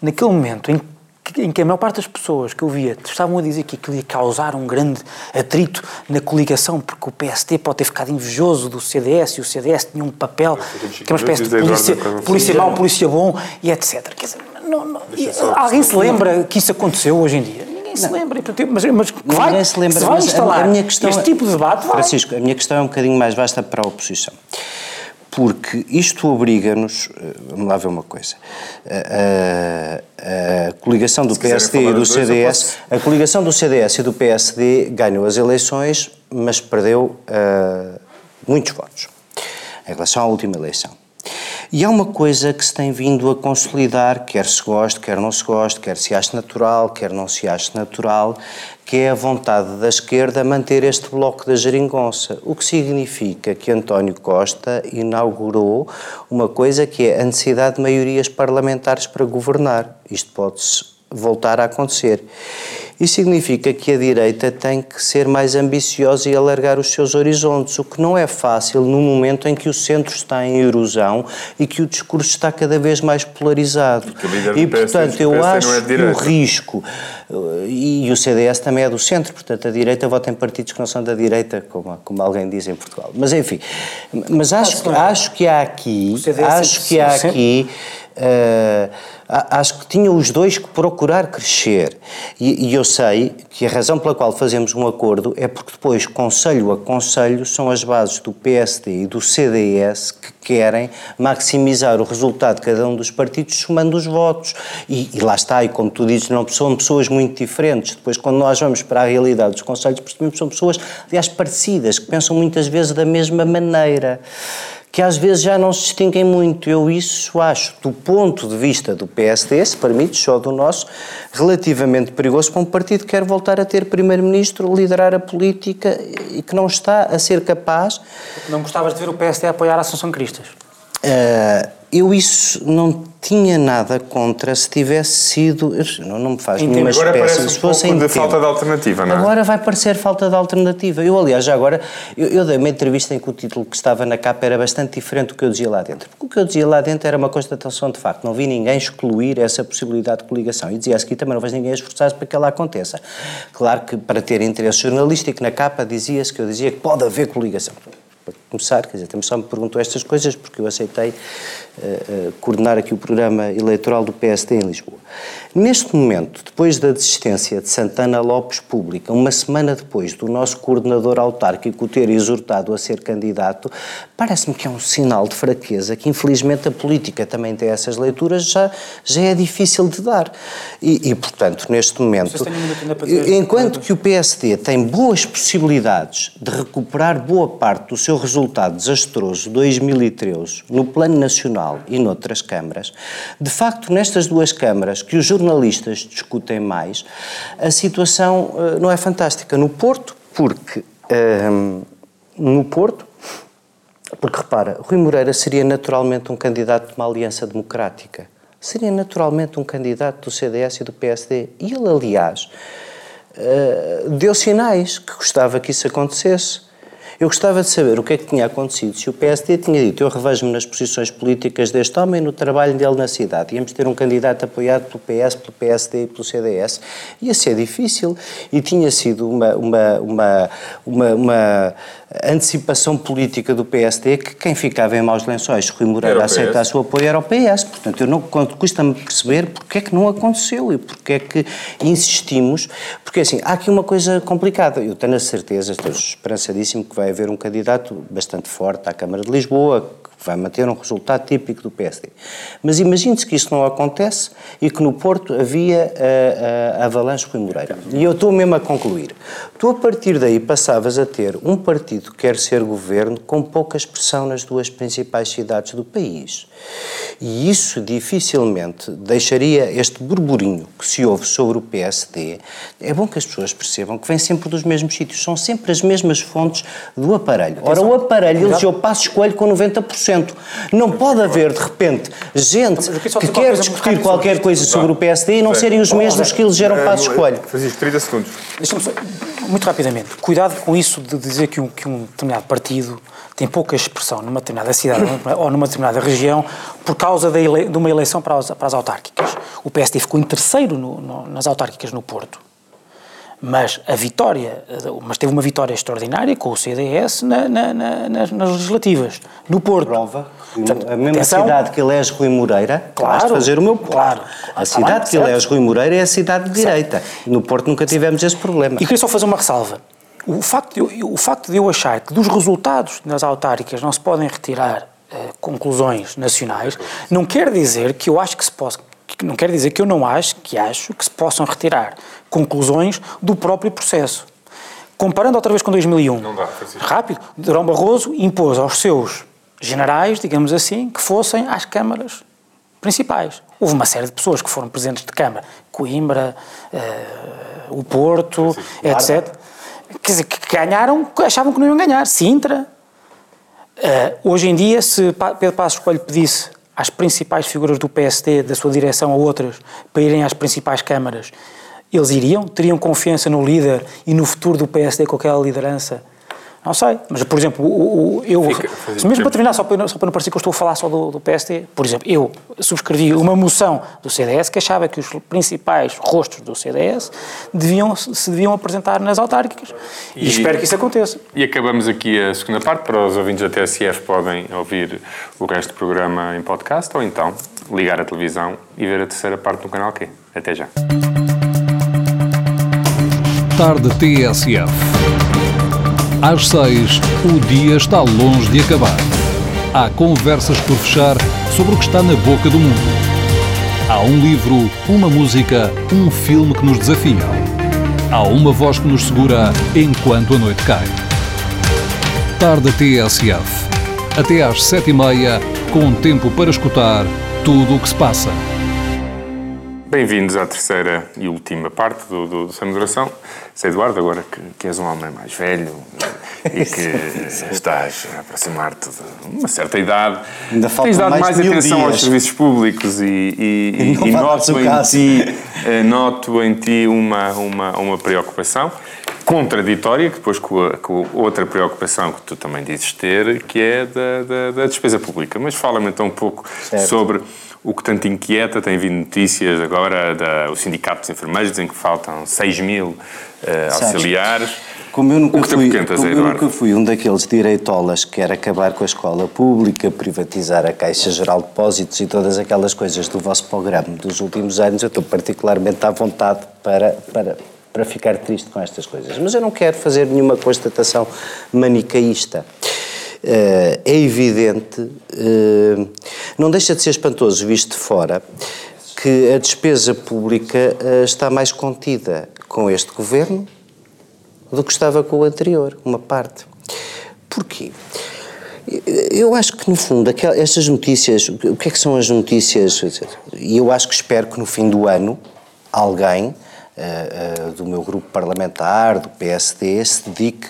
naquele momento em que em que a maior parte das pessoas que eu via estavam a dizer que aquilo ia causar um grande atrito na coligação, porque o PST pode ter ficado invejoso do CDS e o CDS tinha um papel que é uma espécie de polícia, polícia mau, polícia bom e etc. Quer dizer, não, não, alguém se lembra que isso aconteceu hoje em dia? Ninguém se lembra, mas, mas vai, Ninguém se lembra, se vai instalar a minha questão, este tipo de debate, Francisco, a minha questão é um bocadinho mais vasta para a oposição. Porque isto obriga-nos, eh, vamos lá ver uma coisa, a, a, a coligação do PSD e do CDS, a coligação do CDS e do PSD ganhou as eleições, mas perdeu uh, muitos votos. Em relação à última eleição. E há uma coisa que se tem vindo a consolidar, quer se goste, quer não se goste, quer se ache natural, quer não se ache natural, que é a vontade da esquerda manter este bloco da geringonça, o que significa que António Costa inaugurou uma coisa que é a necessidade de maiorias parlamentares para governar. Isto pode-se voltar a acontecer. Isso significa que a direita tem que ser mais ambiciosa e alargar os seus horizontes, o que não é fácil no momento em que o centro está em erosão e que o discurso está cada vez mais polarizado. E, portanto, eu é acho é que o risco, e o CDS também é do centro, portanto, a direita vota em partidos que não são da direita, como, como alguém diz em Portugal. Mas, enfim, mas acho, que, acho que há aqui, acho que há aqui Uh, acho que tinham os dois que procurar crescer. E, e, eu sei que a razão pela qual fazemos um acordo é porque depois, conselho a conselho, são as bases do PSD e do CDS que querem maximizar o resultado de cada um dos partidos somando os votos. E, e lá está, e como tu dizes, não são pessoas muito diferentes. Depois, quando nós vamos para a realidade dos conselhos, percebemos que são pessoas, aliás, parecidas, que pensam muitas vezes da mesma maneira que às vezes já não se distinguem muito. Eu isso acho, do ponto de vista do PSD, se permite, só do nosso, relativamente perigoso para um partido que quer voltar a ter primeiro-ministro, liderar a política e que não está a ser capaz... Não gostavas de ver o PSD apoiar a Assunção Cristas? Uh, eu isso não tinha nada contra se tivesse sido. Não, não me faz Entendo. nenhuma agora espécie. Parece um pouco de falta de alternativa, não é? Agora vai parecer falta de alternativa. Eu, aliás, já agora, eu, eu, dei uma entrevista em que o título que estava na capa era bastante diferente do que eu dizia lá dentro. Porque o que eu dizia lá dentro era uma constatação de facto. Não vi ninguém excluir essa possibilidade de coligação. E dizia aqui também não vejo ninguém esforçar-se para que ela aconteça. Claro que para ter interesse jornalístico, na capa dizia-se que eu dizia que pode haver coligação começar, quer dizer, também só me perguntou estas coisas porque eu aceitei uh, uh, coordenar aqui o programa eleitoral do PSD em Lisboa. Neste momento, depois da desistência de Santana Lopes Pública, uma semana depois do nosso coordenador autárquico ter exortado a ser candidato, parece-me que é um sinal de fraqueza que, infelizmente, a política também tem essas leituras, já, já é difícil de dar. E, e portanto, neste momento, enquanto que o PSD tem boas possibilidades de recuperar boa parte do seu resultado desastroso 2013 no plano nacional e noutras câmaras, de facto, nestas duas câmaras que os jornalistas discutem mais, a situação uh, não é fantástica. No Porto, porque. Uh, no Porto, porque repara, Rui Moreira seria naturalmente um candidato de uma aliança democrática. Seria naturalmente um candidato do CDS e do PSD. E ele, aliás, uh, deu sinais que gostava que isso acontecesse. Eu gostava de saber o que é que tinha acontecido se o PSD tinha dito eu revejo-me nas posições políticas deste homem no trabalho dele na cidade. Íamos ter um candidato apoiado pelo PS, pelo PSD e pelo CDS. Ia ser difícil e tinha sido uma, uma, uma, uma, uma antecipação política do PSD que quem ficava em maus lençóis, Rui Moreira aceitasse o apoio era o PS. Portanto, eu não custa-me perceber porque é que não aconteceu e porque é que insistimos. Porque assim, há aqui uma coisa complicada. Eu tenho a certeza, estou esperançadíssimo que vai haver um candidato bastante forte à Câmara de Lisboa, vai manter um resultado típico do PSD. Mas imagine-se que isso não acontece e que no Porto havia a, a, a Avalanche Rui Moreira. E eu estou mesmo a concluir. Tu, a partir daí, passavas a ter um partido que quer ser governo com pouca expressão nas duas principais cidades do país. E isso dificilmente deixaria este burburinho que se ouve sobre o PSD. É bom que as pessoas percebam que vem sempre dos mesmos sítios, são sempre as mesmas fontes do aparelho. Ora, o aparelho elegeu Passo Escolho com 90%. Não pode haver, de repente, gente que quer discutir qualquer coisa sobre o PSD e não serem os mesmos que elegeram Passo Escolho. Fazia 30 segundos. Deixa-me só, muito rapidamente, cuidado com isso de dizer que um, que um determinado partido tem pouca expressão numa determinada cidade <coughs> ou numa determinada região por causa de, ele, de uma eleição para as, para as, autárquicas. O PSD ficou em terceiro no, no, nas autárquicas no Porto. Mas a vitória, mas teve uma vitória extraordinária com o CDS na, na, na, nas, nas, legislativas, no Porto. Prova. Portanto, a mesma atenção, cidade que elege Rui Moreira, claro, fazer o meu ponto. Claro. A cidade que elege Rui Moreira é a cidade de direita. No Porto nunca tivemos esse problema. E queria só fazer uma ressalva. O facto, de, o facto de eu achar que dos resultados das autárquicas não se podem retirar eh, conclusões nacionais, não quer dizer que eu acho que se possa, não quer dizer que eu não acho, que acho que se possam retirar conclusões do próprio processo. Comparando outra vez com 2001, não dá, rápido, Durão Barroso impôs aos seus generais, digamos assim, que fossem às câmaras principais. Houve uma série de pessoas que foram presidentes de Câmara, Coimbra, uh, o Porto, etc. Quer dizer, que ganharam, achavam que não iam ganhar. Sintra. Uh, hoje em dia, se Pedro Passos Coelho pedisse às principais figuras do PSD, da sua direção a outras, para irem às principais câmaras, eles iriam? Teriam confiança no líder e no futuro do PSD com aquela liderança? Não sei, mas por exemplo, o, o, eu. Fica, mesmo para terminar, só para, só para não parecer que eu estou a falar só do, do PSD, por exemplo, eu subscrevi uma moção do CDS que achava que os principais rostos do CDS deviam, se deviam apresentar nas autárquicas. E, e espero que isso aconteça. E acabamos aqui a segunda parte. Para os ouvintes da TSF, podem ouvir o resto do programa em podcast ou então ligar a televisão e ver a terceira parte no canal Q. Até já. Tarde TSF. Às seis, o dia está longe de acabar. Há conversas por fechar sobre o que está na boca do mundo. Há um livro, uma música, um filme que nos desafiam. Há uma voz que nos segura enquanto a noite cai. Tarde TSF. Até às sete e meia, com tempo para escutar tudo o que se passa. Bem-vindos à terceira e última parte do, do, do. Sei, Eduardo, agora que, que és um homem mais velho e <laughs> que estás a aproximar-te de uma certa idade, Ainda faltam tens dado mais, mais atenção dias. aos serviços públicos e, e, <laughs> E e noto, em caso. ti, eh, noto em ti uma, uma, uma preocupação contraditória, que depois com, a, com outra preocupação que tu também dizes ter, que é da, da, da despesa pública. Mas fala-me então um pouco Certo. sobre o que tanto inquieta. Tem vindo notícias agora do Sindicato dos Enfermeiros, dizem que faltam 6 mil Sabes, auxiliares. Como eu nunca, fui, como eu nunca fui um daqueles direitolas que quer acabar com a escola pública, privatizar a Caixa Geral de Depósitos e todas aquelas coisas do vosso programa dos últimos anos, eu estou particularmente à vontade para, para, para ficar triste com estas coisas. Mas eu não quero fazer nenhuma constatação manicaísta. Eh, é evidente, eh, não deixa de ser espantoso visto de fora, que a despesa pública eh, está mais contida com este governo do que estava com o anterior, uma parte. Porquê? Eu acho que, no fundo, aquel- estas notícias, o que é que são as notícias? E eu acho que espero que no fim do ano alguém eh, eh, do meu grupo parlamentar, do PSD, se dedique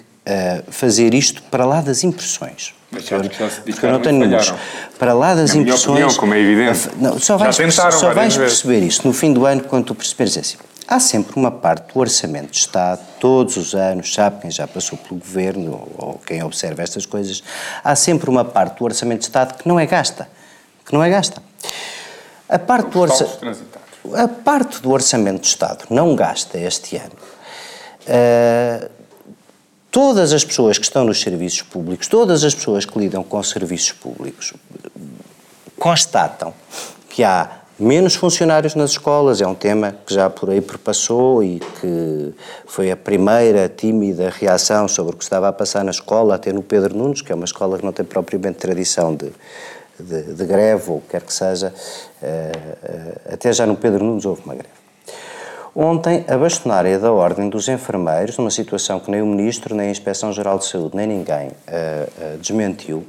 fazer isto para lá das impressões. Mas que já se Porque eu não tenho números. Para lá das Na impressões. opinião, como é evidente. Não, só vais, tentaram só vais vezes. perceber isso no fim do ano quando tu perceberes assim. Há sempre uma parte do orçamento de Estado, todos os anos, sabe quem já passou pelo governo ou, quem observa estas coisas, há sempre uma parte do orçamento de Estado que não é gasta. Que não é gasta. A parte do transitados. A parte do orçamento de Estado não gasta este ano. eh, todas as pessoas que estão nos serviços públicos, todas as pessoas que lidam com serviços públicos, constatam que há menos funcionários nas escolas, é um tema que já por aí perpassou e que foi a primeira tímida reação sobre o que estava a passar na escola, até no Pedro Nunes, que é uma escola que não tem propriamente tradição de, de, de greve ou quer que seja, eh, eh, até já no Pedro Nunes houve uma greve. Ontem, a bastonária da Ordem dos Enfermeiros, numa situação que nem o Ministro, nem a Inspeção-Geral de Saúde, nem ninguém eh, eh, desmentiu,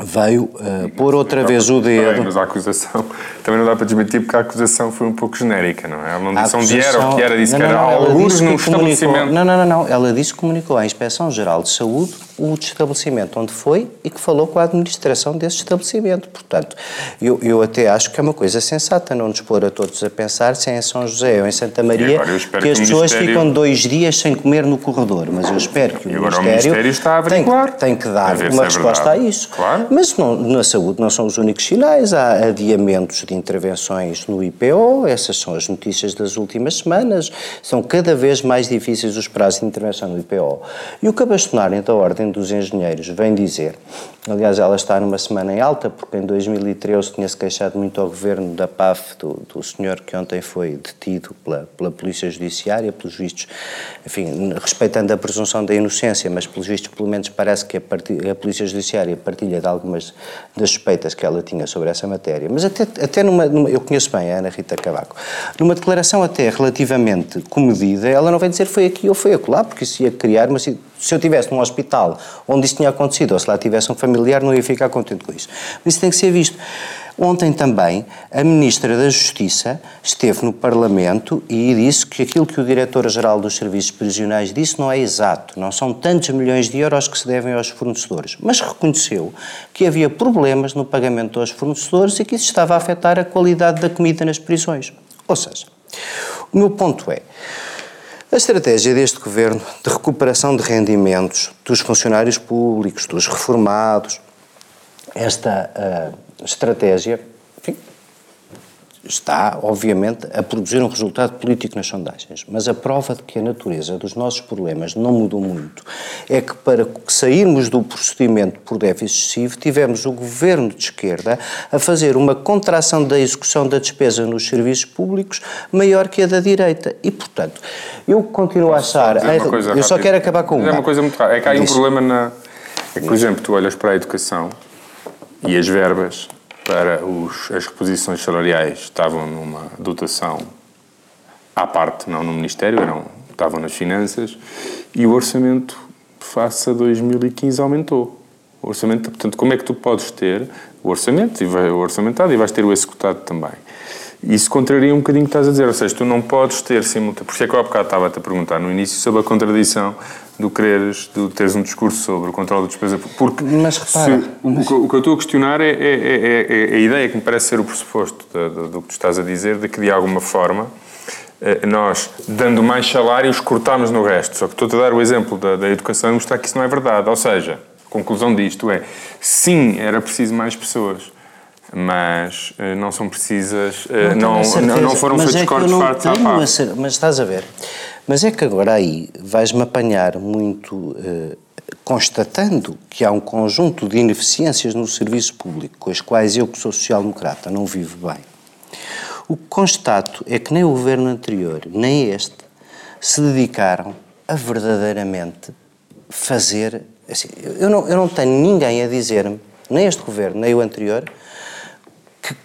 veio eh, pôr outra vez o bem, dedo. mas a acusação também não dá para desmentir porque a acusação foi um pouco genérica, não é? Ela não disse onde era, o que era, disse Não, que era não, não, alguns num estabelecimento. Não, não, não, não. Ela disse que comunicou à Inspeção-Geral de Saúde o estabelecimento onde foi e que falou com a administração desse estabelecimento. Portanto, eu, eu até acho que é uma coisa sensata não nos pôr a todos a pensar se é em São José ou em Santa Maria que as pessoas Ministério- ficam dois dias sem comer no corredor. Mas eu espero que o agora o Ministério, Ministério está a tem, averiguar. tem que A dar uma é resposta verdade. a isso. Claro. Mas não, na saúde não são os únicos sinais. Há adiamentos de intervenções no IPO, essas são as notícias das últimas semanas. São cada vez mais difíceis os prazos de intervenção no IPO. E o que a bastonária da Ordem dos Engenheiros vem dizer, aliás, ela está numa semana em alta, porque em 2013 tinha-se queixado muito ao governo da PAF, do, do senhor que ontem foi detido pela, pela Polícia Judiciária, pelos vistos, enfim, respeitando a presunção da inocência, mas pelos vistos, pelo menos parece que a, parti- a Polícia Judiciária partilha de algumas das suspeitas que ela tinha sobre essa matéria. Mas até, até numa, numa- Eu conheço bem a Ana Rita Cavaco. Numa declaração até relativamente comedida, ela não vai dizer foi aqui ou foi acolá, porque isso ia criar uma. Se eu estivesse num hospital onde isso tinha acontecido, ou se lá tivesse um familiar, não ia ficar contente com isso. Isso tem que ser visto. Ontem também, a Ministra da Justiça esteve no Parlamento e disse que aquilo que o Diretor-Geral dos Serviços Prisionais disse não é exato. Não são tantos milhões de euros que se devem aos fornecedores. Mas reconheceu que havia problemas no pagamento aos fornecedores e que isso estava a afetar a qualidade da comida nas prisões. Ou seja, o meu ponto é. A estratégia deste governo de recuperação de rendimentos dos funcionários públicos, dos reformados, esta ah, estratégia, enfim, está, obviamente, a produzir um resultado político nas sondagens. Mas a prova de que a natureza dos nossos problemas não mudou muito é que, para sairmos do procedimento por déficit excessivo, tivemos o governo de esquerda a fazer uma contração da execução da despesa nos serviços públicos maior que a da direita. E, portanto, eu continuo a achar. eu rápida? só quero acabar com uma. É uma coisa muito rara. É que há aí um problema na. É que, por exemplo, tu olhas para a educação e as verbas para os, as reposições salariais estavam numa dotação à parte, não no Ministério, eram, estavam nas finanças, e o orçamento face a 2015 aumentou. O orçamento, portanto, como é que tu podes ter o orçamento, e vai, o orçamentado, e vais ter o executado também? Isso contraria um bocadinho o que estás a dizer, ou seja, tu não podes ter simultaneamente. Por é que eu há bocado estava-te a perguntar no início sobre a contradição do quereres, de teres um discurso sobre o controle da despesa. Porque mas repara, se, mas... O, que eu estou a questionar é, é, é, é, a ideia que me parece ser o pressuposto do, do que tu estás a dizer, de que de alguma forma eh, nós, dando mais salários, cortamos no resto. Só que estou-te a dar o exemplo da, da educação e mostrar que isso não é verdade. Ou seja, a conclusão disto é, sim, era preciso mais pessoas, mas uh, não são precisas, uh, não, não, não, foram mas feitos é cortes fartos à. Mas estás a ver, mas é que agora aí vais-me apanhar muito uh, constatando que há um conjunto de ineficiências no serviço público com as quais eu, que sou social-democrata, não vivo bem. O que constato é que nem o governo anterior, nem este, se dedicaram a verdadeiramente fazer. Assim, eu, não, eu não tenho ninguém a dizer-me, nem este governo, nem o anterior, que,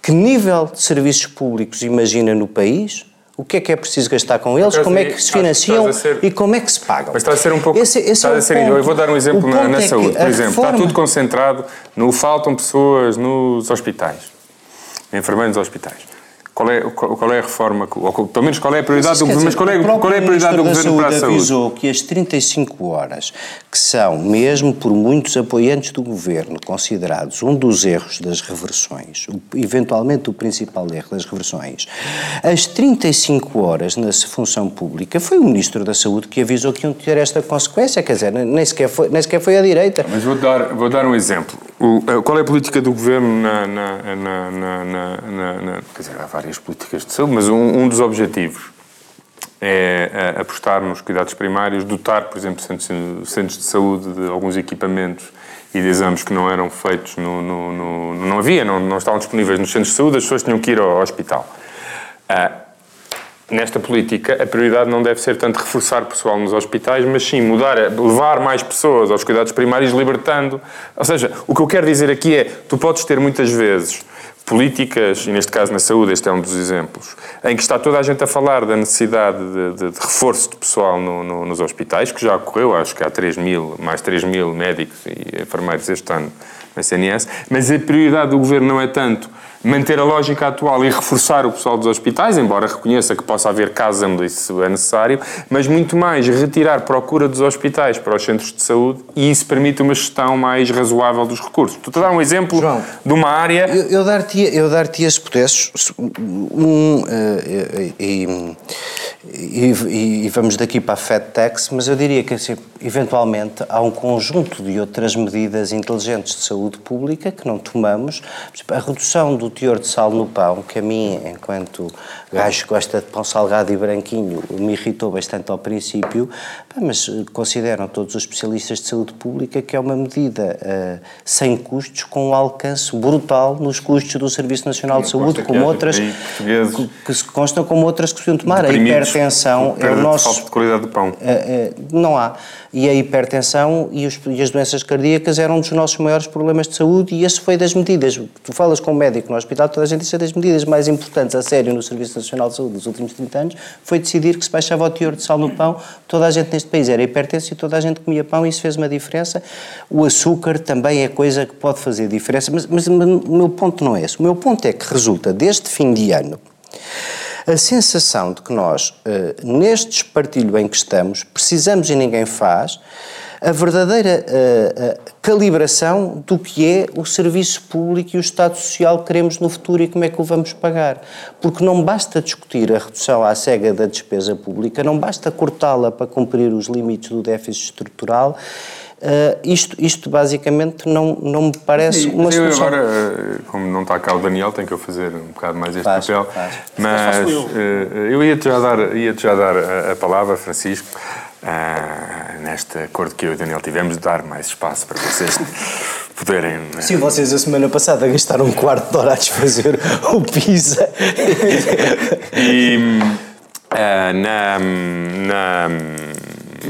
que nível de serviços públicos imagina no país o que é que é preciso gastar com eles, como é que se financiam ser, e como é que se pagam. Mas está a ser um pouco. Esse, esse está é a ser, ponto, eu vou dar um exemplo na, na é saúde, por exemplo. Reforma... Está tudo concentrado no faltam pessoas nos hospitais, enfermeiros nos hospitais. Qual é, qual é a reforma, ou pelo menos qual é a prioridade do governo, mas qual é, qual é a prioridade do governo para a saúde? avisou que as 35 horas, que são, mesmo por muitos apoiantes do governo, considerados um dos erros das reversões, eventualmente o principal erro das reversões, as 35 horas na função pública, foi o Ministro da Saúde que avisou que iam ter esta consequência, quer dizer, nem sequer foi, nem sequer foi a direita. Mas vou dar, vou dar um exemplo. O, qual é a política do governo na, na, na, na, quer dizer, há várias políticas de saúde, mas um, um dos objetivos é apostar nos cuidados primários, dotar, por exemplo, centros, centros de saúde de alguns equipamentos e de exames que não eram feitos, no, no, no não havia, não, não, estavam disponíveis nos centros de saúde, as pessoas tinham que ir ao, hospital. Ah, nesta política, a prioridade não deve ser tanto reforçar pessoal nos hospitais, mas sim mudar, levar mais pessoas aos cuidados primários, libertando. Ou seja, o que eu quero dizer aqui é, tu podes ter muitas vezes políticas, e neste caso na saúde, este é um dos exemplos, em que está toda a gente a falar da necessidade de, de, de reforço de pessoal no, no, nos hospitais, que já ocorreu, acho que há 3 mil, mais 3 mil médicos e enfermeiros este ano no SNS, mas a prioridade do governo não é tanto manter a lógica atual e reforçar o pessoal dos hospitais, embora reconheça que possa haver casos onde isso é necessário, mas muito mais retirar procura dos hospitais para os centros de saúde e isso permite uma gestão mais razoável dos recursos. Estou a dar um exemplo João, de uma área... Eu, eu dar-te eu dar esse potessos, um, uh, e, e, e, vamos daqui para a Fed Tax, mas eu diria que assim, eventualmente há um conjunto de outras medidas inteligentes de saúde pública que não tomamos, a redução do teor de sal no pão, que a mim, enquanto gajo que gosta de pão salgado e branquinho, me irritou bastante ao princípio, mas eh, consideram todos os especialistas de saúde pública que é uma medida uh, sem custos, com um alcance brutal nos custos do Serviço Nacional de Saúde, como outras que, que, se constam como outras que se tomar. A hipertensão é o nosso. Falta de qualidade do pão. Uh, uh, não há e a hipertensão e, os, e, as doenças cardíacas eram um dos nossos maiores problemas de saúde e esse foi das medidas. Tu falas com um médico no hospital, toda a gente disse é das medidas mais importantes a sério no Serviço Nacional de Saúde dos últimos 30 anos foi decidir que se baixava o teor de sal no pão. Toda a gente neste país era hipertenso e toda a gente comia pão e isso fez uma diferença. O açúcar também é coisa que pode fazer diferença, mas, mas o meu ponto não é esse. O meu ponto é que resulta deste fim de ano a sensação de que nós, eh, neste espartilho em que estamos, precisamos e ninguém faz, a verdadeira uh, uh, calibração do que é o serviço público e o Estado Social que queremos no futuro e como é que o vamos pagar. Porque não basta discutir a redução à cega da despesa pública, não basta cortá-la para cumprir os limites do déficit estrutural Uh, isto, isto basicamente não, não me parece uma eu solução. agora, eh, como não está cá o Daniel, tenho que eu fazer um bocado mais este Faz, papel. faz. Mas eh, eu ia-te já dar, ia -te já dar a, a palavra, Francisco, ah, neste acordo que eu e o Daniel tivemos, de dar mais espaço para vocês <laughs> poderem. Sim, vocês a semana passada gastaram um quarto de hora a desfazer o Pisa. E na, na.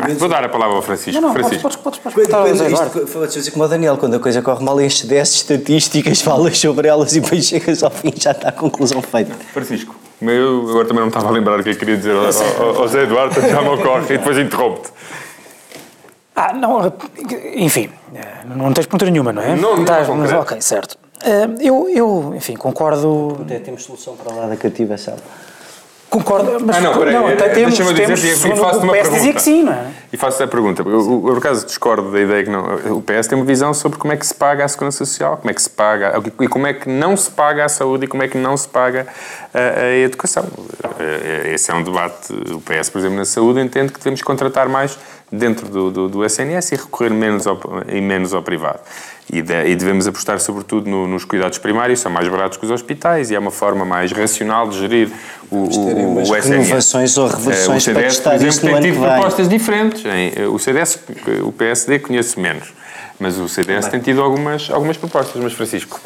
Ah, vou dar a palavra ao Francisco. Não, não, podes, Francisco. podes, podes, podes cortar o Zé Eduardo. Isto pode ser como o Daniel, quando a coisa corre mal, enches 10 estatísticas, <laughs> falas sobre elas e depois chegas ao fim e já está a conclusão feita. Francisco, eu agora também não estava a lembrar o que eu queria dizer ao, ao, ao Zé Eduardo, portanto já me ocorre e depois interrompo-te. Ah, não, enfim, não tens pergunta nenhuma, não é? Não, não, Estás- mas, ok, certo. Eh, Eu, eu, enfim, concordo, Até temos solução para lá da cativação. Concordo, mas Ah, não, peraí, não, até eh, temos, deixa-me dizer temos e- faço-te o uma PS dizia pergunta. que sim, não é? E faço a pergunta. Eu, eu, por acaso, discordo da ideia que não. O PS tem uma visão sobre como é que se paga a segurança social, como é que se paga. e como é que não se paga a saúde e como é que não se paga a, a educação. Eh, Esse é um debate. O PS, por exemplo, na saúde, entende que devemos contratar mais dentro do, do, do SNS e recorrer menos ao, e menos ao privado. E, de- e devemos apostar, sobretudo, no- nos cuidados primários, são mais baratos que os hospitais e é uma forma mais racional de gerir o, o, o SNS. renovações ou Eh, reversões o para CDS, testar por exemplo, isto no tem ano tido propostas diferentes. em- eh, O CDS, o PSD conhece menos, mas o CDS tem tido algumas, algumas propostas. Mas, Francisco,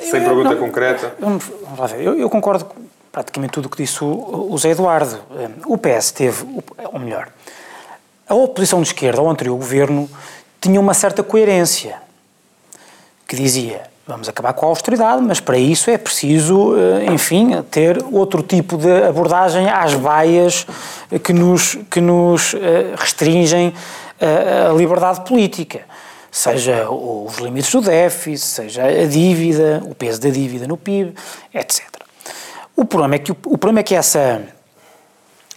sem Eu- pergunta não, concreta. Vamos, vamos lá ver. Eu, eu concordo com praticamente tudo o que disse o, o Zé Eduardo. Eh, O PS teve, o- ou melhor, a oposição de esquerda ao anterior governo tinha uma certa coerência, que dizia vamos acabar com a austeridade, mas para isso é preciso, eh, enfim, ter outro tipo de abordagem às baias que nos, que nos eh, restringem eh, a liberdade política. Seja os limites do déficit, seja a dívida, o peso da dívida no PIB, etc. O problema é que, o problema é que essa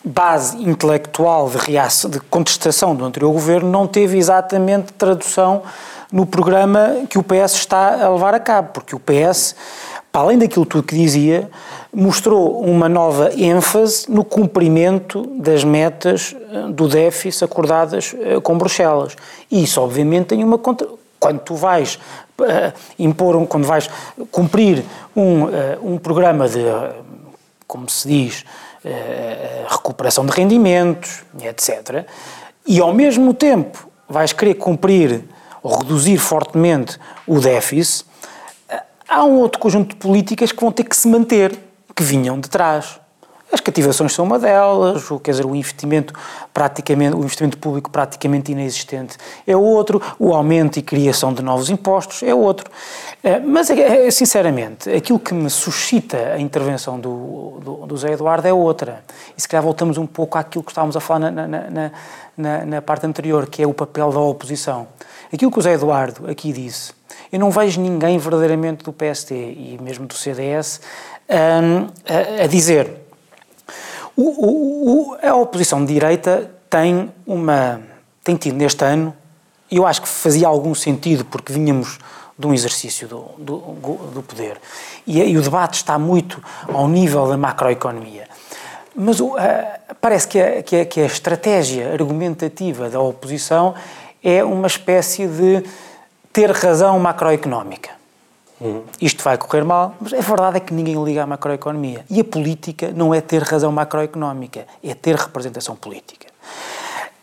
base intelectual de, reação, de contestação do anterior governo não teve exatamente tradução no programa que o PS está a levar a cabo, porque o PS, para além daquilo tudo que dizia, mostrou uma nova ênfase no cumprimento das metas eh, do déficit acordadas eh, com Bruxelas. E isso, obviamente, tem uma contra... Quando tu vais eh, impor, um, quando vais cumprir um, eh, um programa de, como se diz, recuperação de rendimentos, etc. E ao mesmo tempo vais querer cumprir reduzir fortemente o déficit, eh, há um outro conjunto de políticas que vão ter que se manter, que vinham de trás. As cativações são uma delas, o, quer dizer, o investimento praticamente, o investimento público praticamente inexistente é outro, o aumento e criação de novos impostos é outro. Eh, Mas, eh, sinceramente, aquilo que me suscita a intervenção do, do, do Zé Eduardo é outra. E se calhar voltamos um pouco àquilo que estávamos a falar na, na, na, na parte anterior, que é o papel da oposição. Aquilo que o Zé Eduardo aqui disse, eu não vejo ninguém verdadeiramente do PSD e mesmo do CDS hum, a, a dizer. O- o- o- a oposição de direita tem uma tem tido neste ano e eu acho que fazia algum sentido porque vinhamos de um exercício do, do, do poder. E, e o debate está muito ao nível da macroeconomia. Mas parece que a, que, a, que a estratégia argumentativa da oposição é uma espécie de ter razão macroeconómica isto vai correr mal, mas a verdade é que ninguém liga à macroeconomia. E a política não é ter razão macroeconómica, é ter representação política.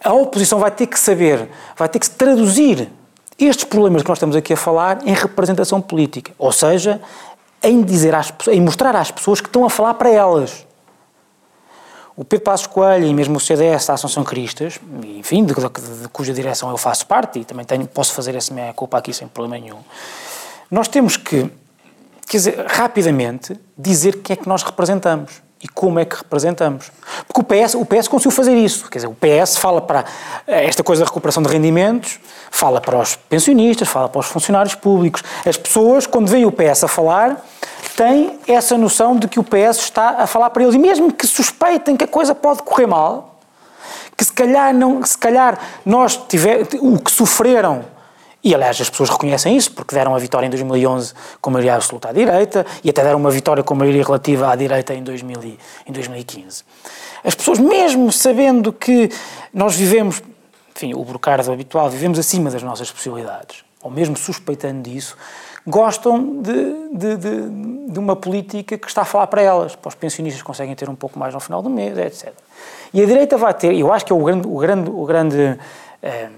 A oposição vai ter que saber, vai ter que traduzir estes problemas que nós estamos aqui a falar em representação política. Ou seja, em, dizer às, em mostrar às pessoas que estão a falar para elas. O Pedro Passos Coelho e mesmo o CDS da Ação São Cristas, enfim, de, de- de cuja direção eu faço parte e também tenho, posso fazer essa minha culpa aqui sem problema nenhum, nós temos que, quer dizer, rapidamente dizer quem é que nós representamos e como é que representamos. Porque o PS, o PS conseguiu fazer isso. Quer dizer, o PS fala para eh, esta coisa da recuperação de rendimentos, fala para os pensionistas, fala para os funcionários públicos. As pessoas, quando veem o PS a falar, têm essa noção de que o PS está a falar para eles. E mesmo que suspeitem que a coisa pode correr mal, que se calhar, não, se calhar nós tiver, o que sofreram, e aliás as pessoas reconhecem isso, porque deram a vitória em 2011 com maioria absoluta à direita, e até deram uma vitória com maioria relativa à direita em, 2000 e- em 2015. As pessoas, mesmo sabendo que nós vivemos enfim, o brocardo habitual, vivemos acima das nossas possibilidades, ou mesmo suspeitando disso, gostam de, de, de, de, uma política que está a falar para elas. Para os pensionistas conseguem ter um pouco mais no final do mês, etc. E a direita vai ter, eu acho que é o grande, o grande, o grande eh,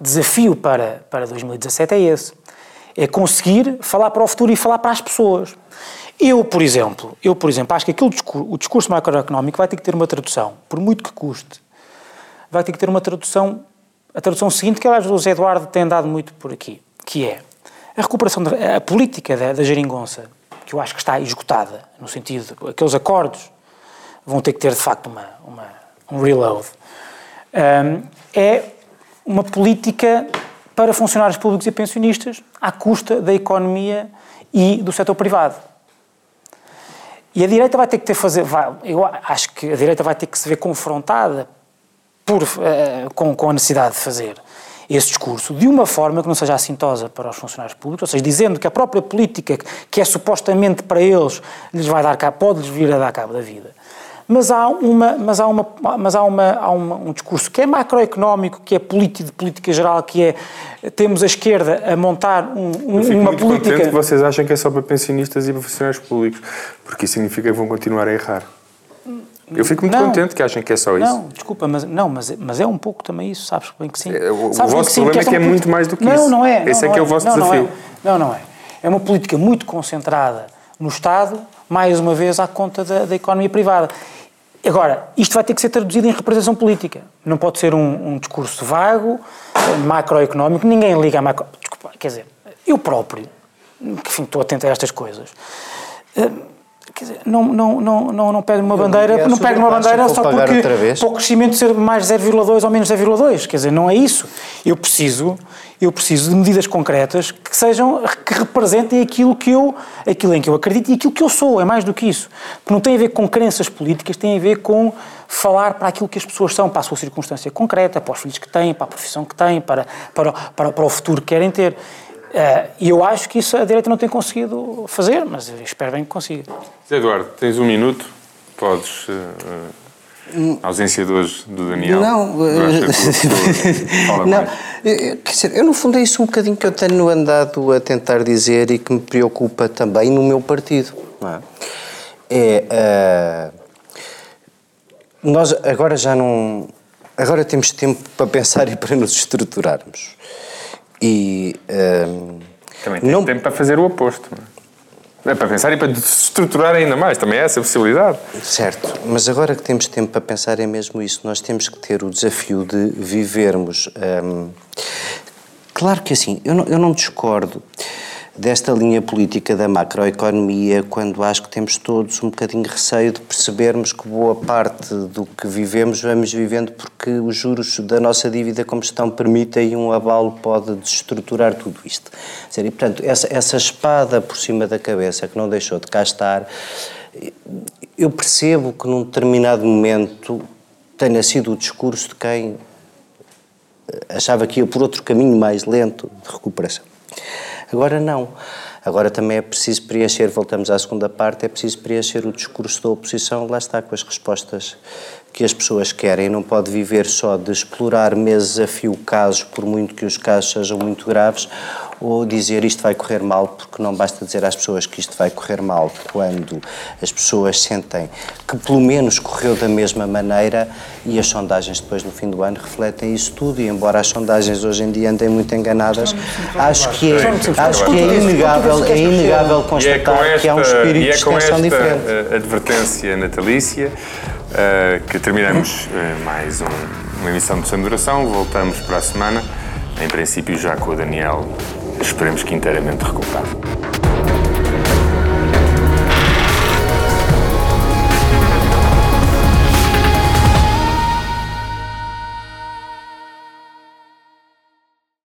desafio para, para 2017 é esse. É conseguir falar para o futuro e falar para as pessoas. Eu, por exemplo, eu, por exemplo, acho que aquele discurso, o discurso macroeconómico vai ter que ter uma tradução, por muito que custe, vai ter que ter uma tradução, a tradução seguinte, que aliás o José Eduardo tem dado muito por aqui, que é a recuperação, da, a política da, da geringonça, que eu acho que está esgotada, no sentido, aqueles acordos vão ter que ter de facto uma, uma um reload, um, é uma política para funcionários públicos e pensionistas à custa da economia e do setor privado. E a direita vai ter que ter fazer, vai, eu acho que a direita vai ter que se ver confrontada por, uh, com, com a necessidade de fazer esse discurso de uma forma que não seja assintosa para os funcionários públicos, ou seja, dizendo que a própria política que é supostamente para eles lhes vai dar cabo, pode-lhes vir a dar cabo da vida mas há, uma, mas há, uma, mas há, uma, há uma, um discurso que é macroeconómico, que é político, de política geral, que é temos a esquerda a montar um, um, Eu uma muito política. que vocês acham que é só para pensionistas e para funcionários públicos, porque isso significa que vão continuar a errar. Eu fico muito Não. contente que achem que é só isso. Não, desculpa, mas, não, mas, mas é um pouco também isso, sabes bem que sim. É, o- Sabes vosso sim, problema é esta que é uma muito mais do que não, isso. Não, é. Esse não, é que é não o vosso não, desafio. Não, é. não, não é. É uma política muito concentrada no Estado, mais uma vez à conta da, da economia privada. Agora, isto vai ter que ser traduzido em representação política. Não pode ser um, um discurso vago, macroeconómico, ninguém liga a macro... Desculpa, quer dizer, eu próprio, que enfim, estou atento a estas coisas, eh, quer dizer, não, não, não, não, não pego numa bandeira, não pego numa sobre a bandeira só porque para o crescimento ser mais 0,2 ou menos 0,2. Quer dizer, não é isso. Eu preciso, eu preciso de medidas concretas que sejam, que representem aquilo que eu, aquilo em que eu acredito e aquilo que eu sou. É mais do que isso. Porque não tem a ver com crenças políticas, tem a ver com falar para aquilo que as pessoas são, para a sua circunstância concreta, para os filhos que têm, para a profissão que têm, para, para, para, para o futuro que querem ter. Eh, E eu acho que isso a direita não tem conseguido fazer, mas espero bem que consiga. Zé Eduardo, tens um minuto, podes. eh, eh, ausência de hoje do Daniel. Não, fala <laughs> não. Quer dizer, eu no fundo é isso um bocadinho que eu tenho andado a tentar dizer e que me preocupa também no meu partido. é? É, ah, nós agora já não. Agora temos tempo para pensar e para nos estruturarmos. E. ah, Também tem não, tempo para fazer o oposto. é? É para pensar e para estruturar ainda mais, também é essa a possibilidade. Certo, mas agora que temos tempo para pensar é mesmo isso. Nós temos que ter o desafio de vivermos. hum, Claro que assim, eu não, eu não discordo desta linha política da macroeconomia quando acho que temos todos um bocadinho de receio de percebermos que boa parte do que vivemos vamos vivendo porque os juros da nossa dívida como estão permitem e um abalo pode desestruturar tudo isto. E, portanto, essa, essa espada por cima da cabeça que não deixou de cá estar, eu percebo que num determinado momento tenha sido o discurso de quem achava que ia por outro caminho mais lento de recuperação. Agora não. Agora também é preciso preencher, voltamos à segunda parte, é preciso preencher o discurso da oposição, lá está, com as respostas que as pessoas querem. Não pode viver só de explorar meses a fio casos, por muito que os casos sejam muito graves, ou dizer isto vai correr mal, porque não basta dizer às pessoas que isto vai correr mal quando as pessoas sentem que pelo menos correu da mesma maneira e as sondagens depois no fim do ano refletem isso tudo e embora as sondagens hoje em dia andem muito enganadas, acho que é, acho que é inegável, é inegável E é constatar que há um esta, espírito e de é com extensão esta diferente. eh, advertência natalícia eh, que terminamos eh, mais um- uma emissão de Sem Duração. Voltamos para a semana, em princípio já com o Daniel, esperemos que inteiramente recuperado.